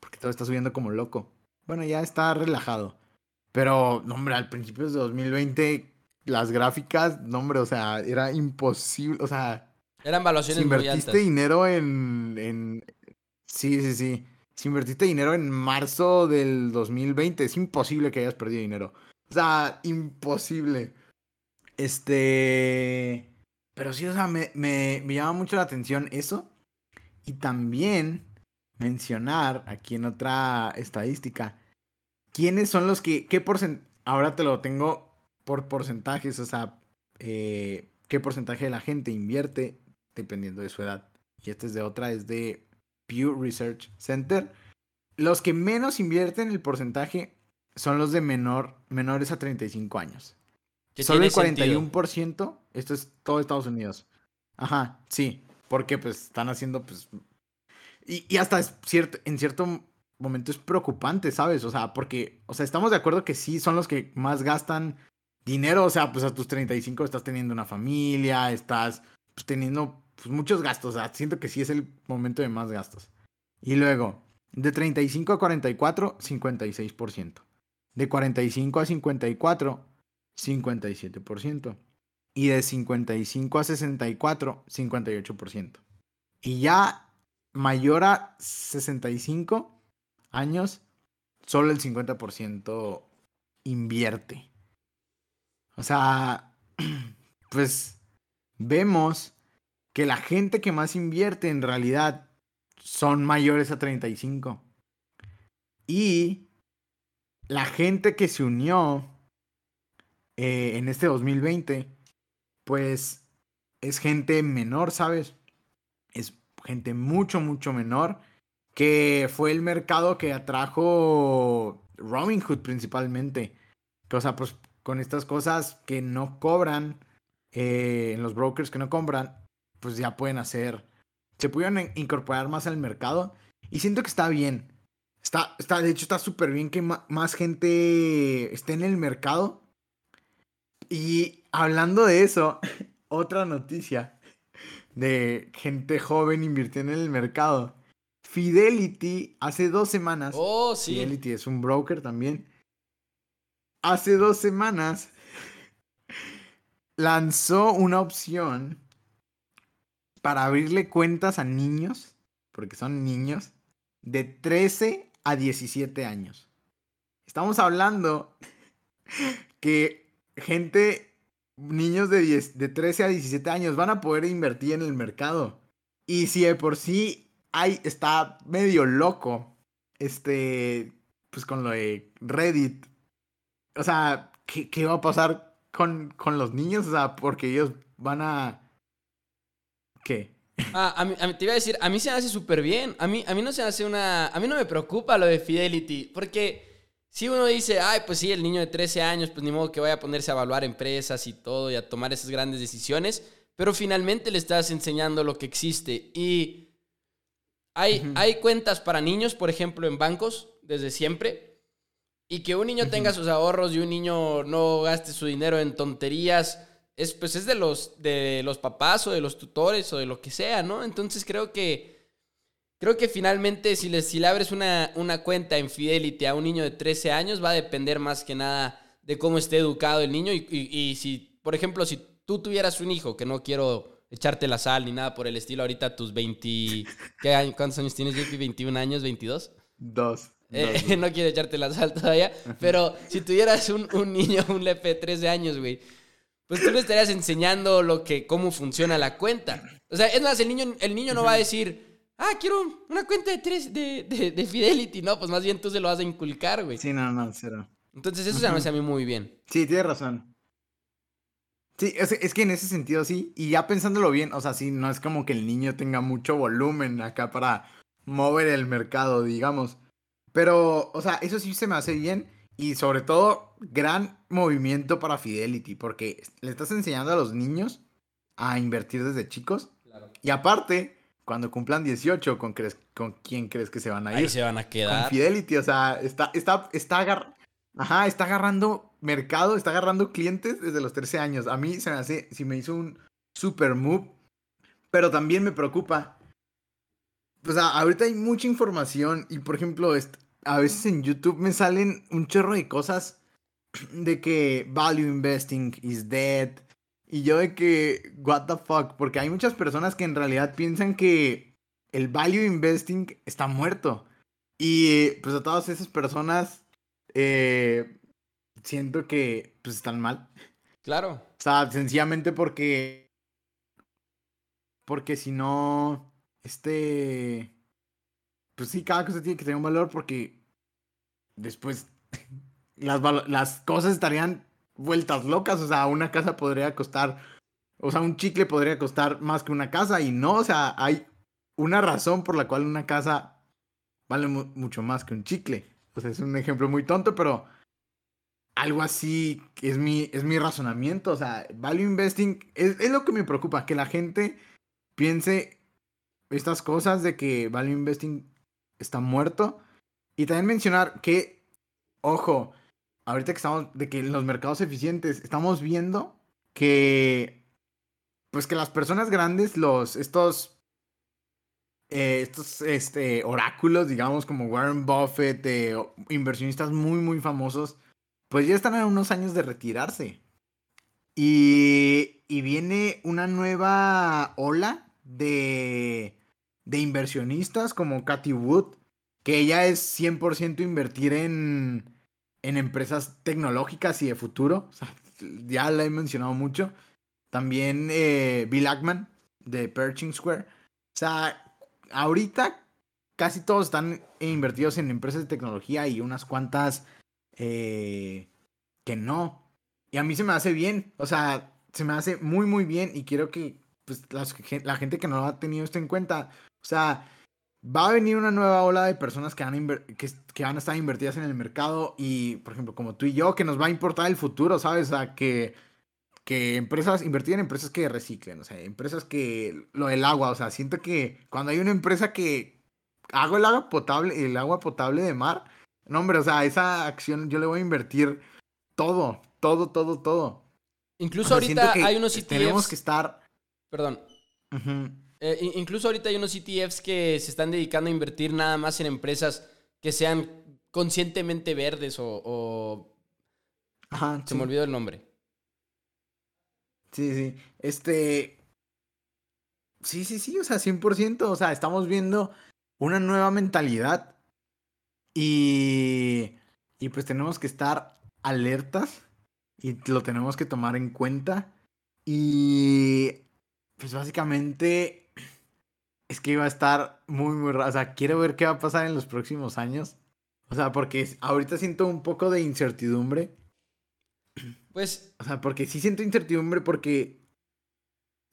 Porque todo está subiendo como loco. Bueno, ya está relajado. Pero, no, hombre, al principio de 2020, las gráficas, no, hombre, o sea, era imposible. O sea, eran valuaciones si invertiste dinero en, en. Sí, sí, sí si invertiste dinero en marzo del 2020, es imposible que hayas perdido dinero. O sea, imposible. Este... Pero sí, o sea, me, me, llama mucho la atención eso. Y también mencionar aquí en otra estadística, ¿quiénes son los que, qué porcentaje, ahora te lo tengo por porcentajes, o sea, eh, qué porcentaje de la gente invierte dependiendo de su edad. Y este es de otra, es de Pew Research Center. Los que menos invierten el porcentaje son los de menor, menores a 35 años. Solo el 41%, esto es todo Estados Unidos. Ajá, sí, porque pues están haciendo pues... Y, y hasta es cierto, en cierto momento es preocupante, ¿sabes? O sea, porque, o sea, estamos de acuerdo que sí son los que más gastan dinero, o sea, pues a tus 35 estás teniendo una familia, estás pues, teniendo pues, muchos gastos. O sea, siento que sí es el momento de más gastos. Y luego, de 35 a 44, 56%. De 45 a 54, 57%. Y de 55 a 64, 58%. Y ya mayor a 65 años, solo el 50% invierte. O sea, [clears throat] pues vemos que la gente que más invierte en realidad son mayores a 35. Y la gente que se unió eh, en este 2020, pues es gente menor, ¿sabes? Es gente mucho, mucho menor, que fue el mercado que atrajo Robinhood principalmente. O sea, pues con estas cosas que no cobran, eh, en los brokers que no compran, pues ya pueden hacer, se pudieron incorporar más al mercado y siento que está bien. Está, está, de hecho, está súper bien que más gente esté en el mercado. Y hablando de eso, [laughs] otra noticia de gente joven invirtiendo en el mercado. Fidelity hace dos semanas. Oh, sí. Fidelity es un broker también. Hace dos semanas lanzó una opción para abrirle cuentas a niños, porque son niños, de 13 a 17 años. Estamos hablando que gente, niños de, 10, de 13 a 17 años van a poder invertir en el mercado. Y si de por sí hay, está medio loco, este, pues con lo de Reddit. O sea, ¿qué, qué va a pasar con, con los niños? O sea, porque ellos van a... ¿Qué? Ah, a mí, te iba a decir, a mí se hace súper bien. A mí, a mí no se hace una. A mí no me preocupa lo de Fidelity. Porque si uno dice, ay, pues sí, el niño de 13 años, pues ni modo que vaya a ponerse a evaluar empresas y todo y a tomar esas grandes decisiones. Pero finalmente le estás enseñando lo que existe. Y hay, hay cuentas para niños, por ejemplo, en bancos, desde siempre. Y que un niño tenga sus ahorros y un niño no gaste su dinero en tonterías es, pues es de los, de los papás o de los tutores o de lo que sea, ¿no? Entonces creo que, creo que finalmente si le, si le abres una, una cuenta en Fidelity a un niño de 13 años va a depender más que nada de cómo esté educado el niño y, y, si, por ejemplo, si tú tuvieras un hijo, que no quiero echarte la sal ni nada por el estilo, ahorita tus 20... ¿qué ¿Cuántos años tienes, JP? ¿21 años? ¿22? Dos. Eh, [laughs] no quiero echarte la sal todavía, pero si tuvieras un, un niño, un lepe de 13 años, güey, pues tú le estarías enseñando lo que, cómo funciona la cuenta. O sea, es más, el niño, el niño no va a decir, ah, quiero una cuenta de, tres, de, de, Fidelity. No, pues más bien tú se lo vas a inculcar, güey. Sí, no, no, cero. Entonces eso se me hace a mí muy bien. Sí, tienes razón. Sí, es, es, que en ese sentido sí. Y ya pensándolo bien, o sea, sí, no es como que el niño tenga mucho volumen acá para mover el mercado, digamos. Pero, o sea, eso sí se me hace bien. Y sobre todo, gran movimiento para Fidelity, porque le estás enseñando a los niños a invertir desde chicos. Y aparte, cuando cumplan 18, ¿con, crees, ¿con quién crees que se van a ir? Ahí se van a quedar. Con Fidelity, o sea, está, está, está, Ajá, está agarrando mercado, está agarrando clientes desde los 13 años. A mí se me hace, si me hizo un super move, pero también me preocupa. O sea, ahorita hay mucha información y, por ejemplo, a veces en YouTube me salen un chorro de cosas de que value investing is dead. Y yo de que, what the fuck, porque hay muchas personas que en realidad piensan que el value investing está muerto. Y pues a todas esas personas eh, siento que pues están mal. Claro. O sea, sencillamente porque... Porque si no, este pues sí, cada cosa tiene que tener un valor porque después [laughs] las, las cosas estarían vueltas locas. O sea, una casa podría costar, o sea, un chicle podría costar más que una casa y no, o sea, hay una razón por la cual una casa vale mucho más que un chicle. O sea, es un ejemplo muy tonto, pero algo así es mi, es mi razonamiento. O sea, value investing es, es lo que me preocupa, que la gente piense estas cosas de que value investing está muerto. Y también mencionar que, ojo, ahorita que estamos, de que en los mercados eficientes, estamos viendo que, pues que las personas grandes, los, estos, eh, estos, este, oráculos, digamos, como Warren Buffett, eh, inversionistas muy, muy famosos, pues ya están a unos años de retirarse. Y, y viene una nueva ola de de inversionistas como Cathy Wood, que ella es 100% invertir en, en empresas tecnológicas y de futuro. ya la he mencionado mucho. También eh, Bill Ackman de Pershing Square. O sea, ahorita casi todos están invertidos en empresas de tecnología y unas cuantas eh, que no. Y a mí se me hace bien, o sea, se me hace muy, muy bien y quiero que pues, la gente que no ha tenido esto en cuenta, o sea, va a venir una nueva ola de personas que van, a que, que, van a estar invertidas en el mercado y, por ejemplo, como tú y yo, que nos va a importar el futuro, ¿sabes? O sea, que, que empresas, invertir en empresas que reciclen, o sea, empresas que, lo del agua, o sea, siento que cuando hay una empresa que hago el agua potable, el agua potable de mar, no, hombre, o sea, esa acción yo le voy a invertir todo, todo, todo, todo. Incluso ahorita hay unos ETFs. Tenemos que estar. Perdón. Eh, incluso ahorita hay unos ETFs que se están dedicando a invertir nada más en empresas que sean conscientemente verdes o. Ajá. Se me olvidó el nombre. Sí, sí. Este. Sí, sí, sí, o sea, 100%. O sea, estamos viendo una nueva mentalidad. Y. Y pues tenemos que estar alertas y lo tenemos que tomar en cuenta. Y pues básicamente es que iba a estar muy, muy raro. O sea, quiero ver qué va a pasar en los próximos años. O sea, porque ahorita siento un poco de incertidumbre. Pues. O sea, porque sí siento incertidumbre porque.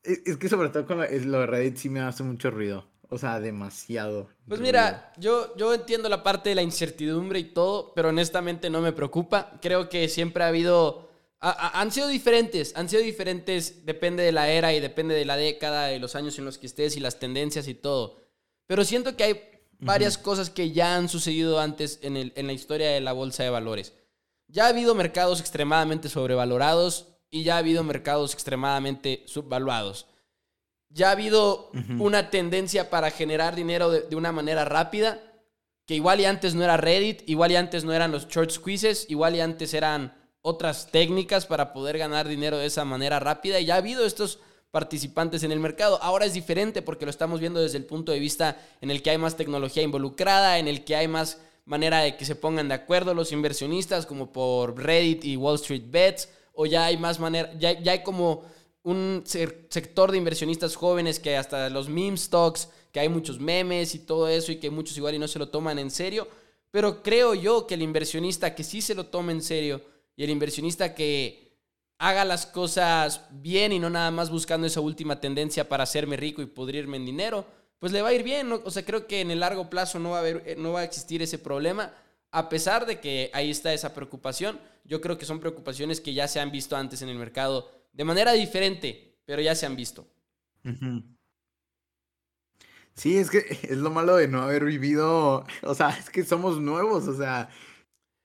Es, que sobre todo con lo, lo de Reddit sí me hace mucho ruido. O sea, demasiado. Pues mira, yo, yo entiendo la parte de la incertidumbre y todo, pero honestamente no me preocupa. Creo que siempre ha habido han sido diferentes, han sido diferentes, depende de la era y depende de la década, de los años en los que estés y las tendencias y todo. Pero siento que hay varias cosas que ya han sucedido antes en, el, en la historia de la bolsa de valores. Ya ha habido mercados extremadamente sobrevalorados y ya ha habido mercados extremadamente subvaluados. Ya ha habido una tendencia para generar dinero de, de, una manera rápida, que igual y antes no era Reddit, igual y antes no eran los short squeezes, igual y antes eran otras técnicas para poder ganar dinero de esa manera rápida y ya ha habido estos participantes en el mercado. Ahora es diferente porque lo estamos viendo desde el punto de vista en el que hay más tecnología involucrada, en el que hay más manera de que se pongan de acuerdo los inversionistas como por Reddit y Wall Street Bets o ya hay más manera, ya, ya hay como un sector de inversionistas jóvenes que hasta los meme stocks, que hay muchos memes y todo eso y que muchos igual y no se lo toman en serio, pero creo yo que el inversionista que sí se lo toma en serio y el inversionista que haga las cosas bien y no nada más buscando esa última tendencia para hacerme rico y pudrirme en dinero, pues le va a ir bien. O sea, creo que en el largo plazo no va a, haber, eh, no va a existir ese problema. A pesar de que ahí está esa preocupación, yo creo que son preocupaciones que ya se han visto antes en el mercado de manera diferente, pero ya se han visto. Sí, es que [laughs] es lo malo de no haber vivido, o sea, es que somos nuevos, o sea,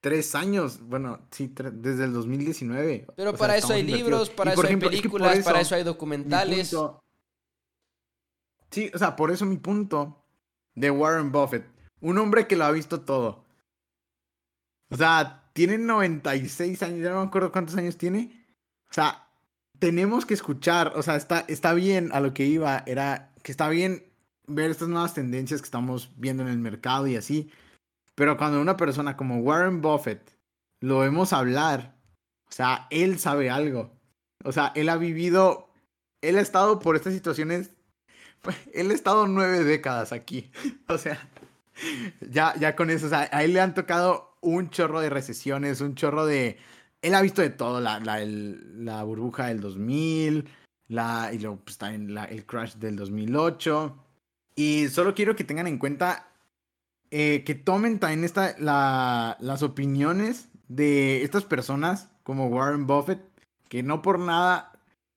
tres años, bueno, sí, desde el 2019. Pero para eso hay libros, para eso hay películas, para eso hay documentales. sí, o sea, por eso mi punto de Warren Buffett, un hombre que lo ha visto todo. O sea, tiene 96 años, ya no me acuerdo cuántos años tiene. O sea, tenemos que escuchar, o sea, está, está bien a lo que iba, era que está bien ver estas nuevas tendencias que estamos viendo en el mercado y así. Pero cuando una persona como Warren Buffett lo vemos hablar, o sea, él sabe algo. O sea, él ha vivido, él ha estado por estas situaciones, [laughs] él ha estado nueve décadas aquí. [laughs] O sea, ya, ya con eso, o sea, a él le han tocado un chorro de recesiones, un chorro de... Él ha visto de todo, la, la, la burbuja del 2000, la, y luego pues, también la, el crash del 2008. Y solo quiero que tengan en cuenta eh, que tomen también esta, las opiniones de estas personas como Warren Buffett, que no por nada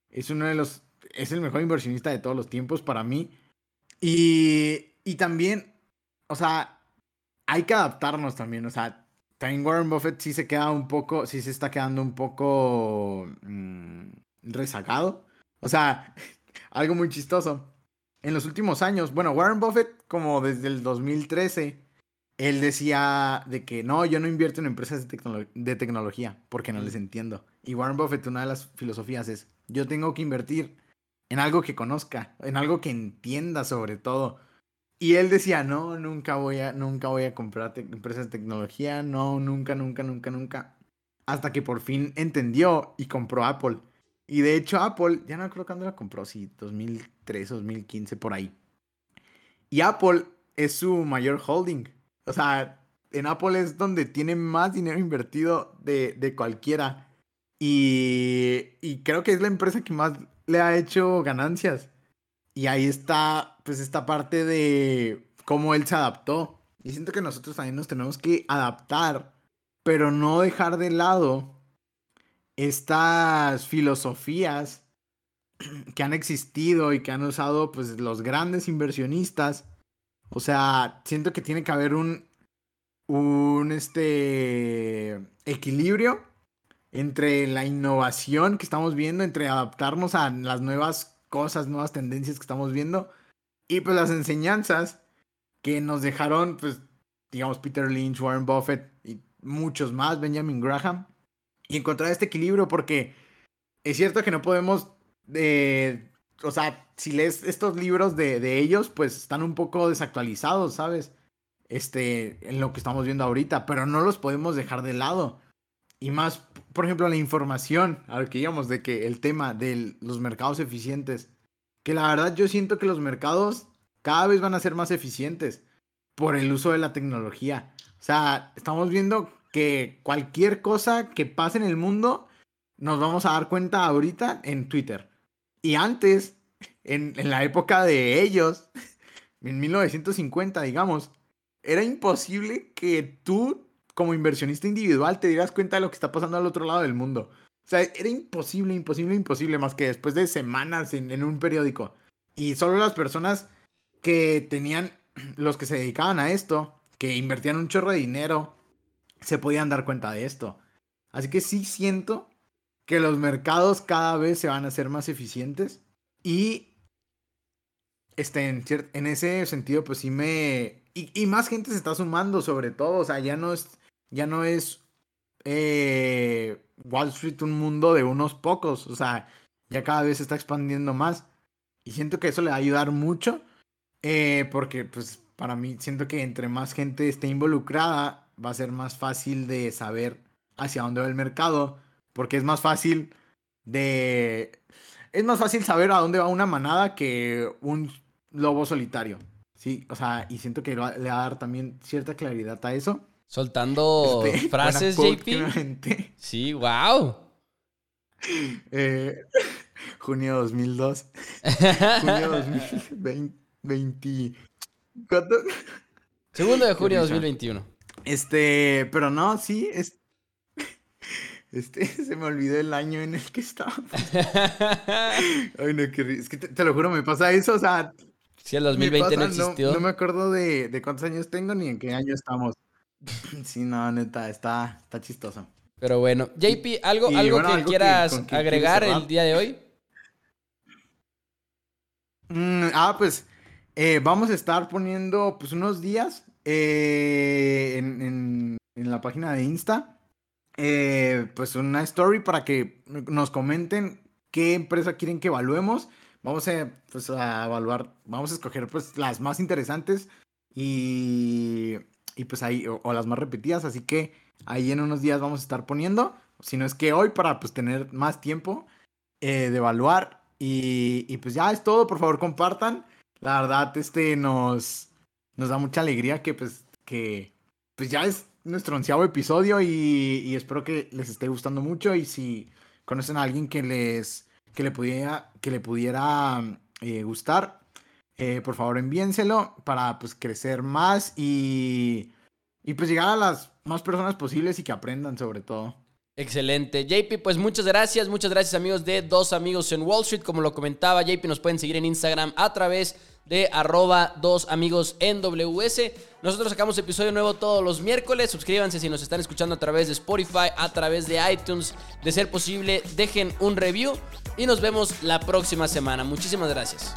es uno de los, es el mejor inversionista de todos los tiempos para mí. Y, y también, o sea, hay que adaptarnos también, o sea, también Warren Buffett sí se queda un poco, sí se está quedando un poco mm, rezagado. O sea, [laughs] algo muy chistoso en los últimos años, bueno, Warren Buffett, como desde el 2013, él decía de que no, yo no invierto en empresas de, de, tecnología porque no les entiendo. Y Warren Buffett, una de las filosofías es, yo tengo que invertir en algo que conozca, en algo que entienda sobre todo. Y él decía, no, nunca voy a, nunca voy a comprar empresas de tecnología, no, nunca, nunca, nunca, nunca. Hasta que por fin entendió y compró Apple. Y de hecho Apple, ya no creo cuándo la compró, sí, 2003, 2015, por ahí. Y Apple es su mayor holding. O sea, en Apple es donde tiene más dinero invertido de, de cualquiera. Y, y, creo que es la empresa que más le ha hecho ganancias. Y ahí está, pues, esta parte de cómo él se adaptó. Y siento que nosotros también nos tenemos que adaptar, pero no dejar de lado estas filosofías que han existido y que han usado pues los grandes inversionistas. O sea, siento que tiene que haber un un este equilibrio entre la innovación que estamos viendo, entre adaptarnos a las nuevas cosas, nuevas tendencias que estamos viendo y pues las enseñanzas que nos dejaron pues digamos Peter Lynch, Warren Buffett y muchos más, Benjamin Graham y encontrar este equilibrio porque es cierto que no podemos eh, o sea, si lees estos libros de, de ellos, pues están un poco desactualizados, ¿sabes? este, en lo que estamos viendo ahorita, pero no los podemos dejar de lado. Y más, por ejemplo, la información, a ver que digamos, de que el tema de los mercados eficientes, que la verdad yo siento que los mercados cada vez van a ser más eficientes por el uso de la tecnología. O sea, estamos viendo que cualquier cosa que pase en el mundo, nos vamos a dar cuenta ahorita en Twitter. Y antes, en, en la época de ellos, [laughs] en 1950, digamos, era imposible que tú, como inversionista individual, te dieras cuenta de lo que está pasando al otro lado del mundo. O sea, era imposible, imposible, imposible, más que después de semanas en, un periódico. Y solo las personas que tenían, [clears throat] los que se dedicaban a esto, que invertían un chorro de dinero, se podían dar cuenta de esto. Así que sí siento que los mercados cada vez se van a hacer más eficientes y este, en, en ese sentido, pues sí me, y, más gente se está sumando sobre todo, o sea, ya no es, ya no es eh, Wall Street un mundo de unos pocos, o sea, ya cada vez se está expandiendo más. Y siento que eso le va a ayudar mucho, eh, porque pues para mí siento que entre más gente esté involucrada, va a ser más fácil de saber hacia dónde va el mercado, porque es más fácil de... Es más fácil saber a dónde va una manada que un lobo solitario. Sí, o sea, y siento que le va a dar también cierta claridad a eso. Soltando este, [laughs] frases, JP. Sí, wow. Eh, [laughs] junio 2002. junio 2020. [laughs] Segundo de junio 2021. Este, pero no, sí, es, este, [laughs] se me olvidó el año en el que estaba. [laughs] Ay, no, qué Es que te, lo juro, me pasa eso, o sea, Sí, el 2020 no existió. No, me acuerdo de, cuántos años tengo ni en qué año estamos. [clears throat] sí, no, neta, está, está chistoso. Pero bueno, JP, ¿algo, algo que quieras agregar el día de hoy? Mm, ah, pues eh, vamos a estar poniendo pues unos días eh, en, la página de Insta. Eh, pues una story para que nos comenten qué empresa quieren que evaluemos. Vamos a, pues, a evaluar, vamos a escoger pues las más interesantes y, y pues ahí, o, las más repetidas, así que ahí en unos días vamos a estar poniendo, si no es que hoy para pues tener más tiempo eh, de evaluar. Y, y, pues ya es todo, por favor compartan, la verdad este nos, nos da mucha alegría que pues que pues ya es nuestro onceavo episodio y, espero que les esté gustando mucho y si conocen a alguien que les que le pudiera, que le pudiera eh, gustar, eh, por favor envíenselo para pues crecer más y, y pues llegar a las más personas posibles y que aprendan sobre todo. Excelente. JP, pues muchas gracias, muchas gracias amigos de Dos Amigos en Wall Street. Como lo comentaba, JP nos pueden seguir en Instagram a través de arroba dos amigos en WS. Nosotros sacamos episodio nuevo todos los miércoles. Suscríbanse si nos están escuchando a través de Spotify, a través de iTunes. De ser posible, dejen un review y nos vemos la próxima semana. Muchísimas gracias.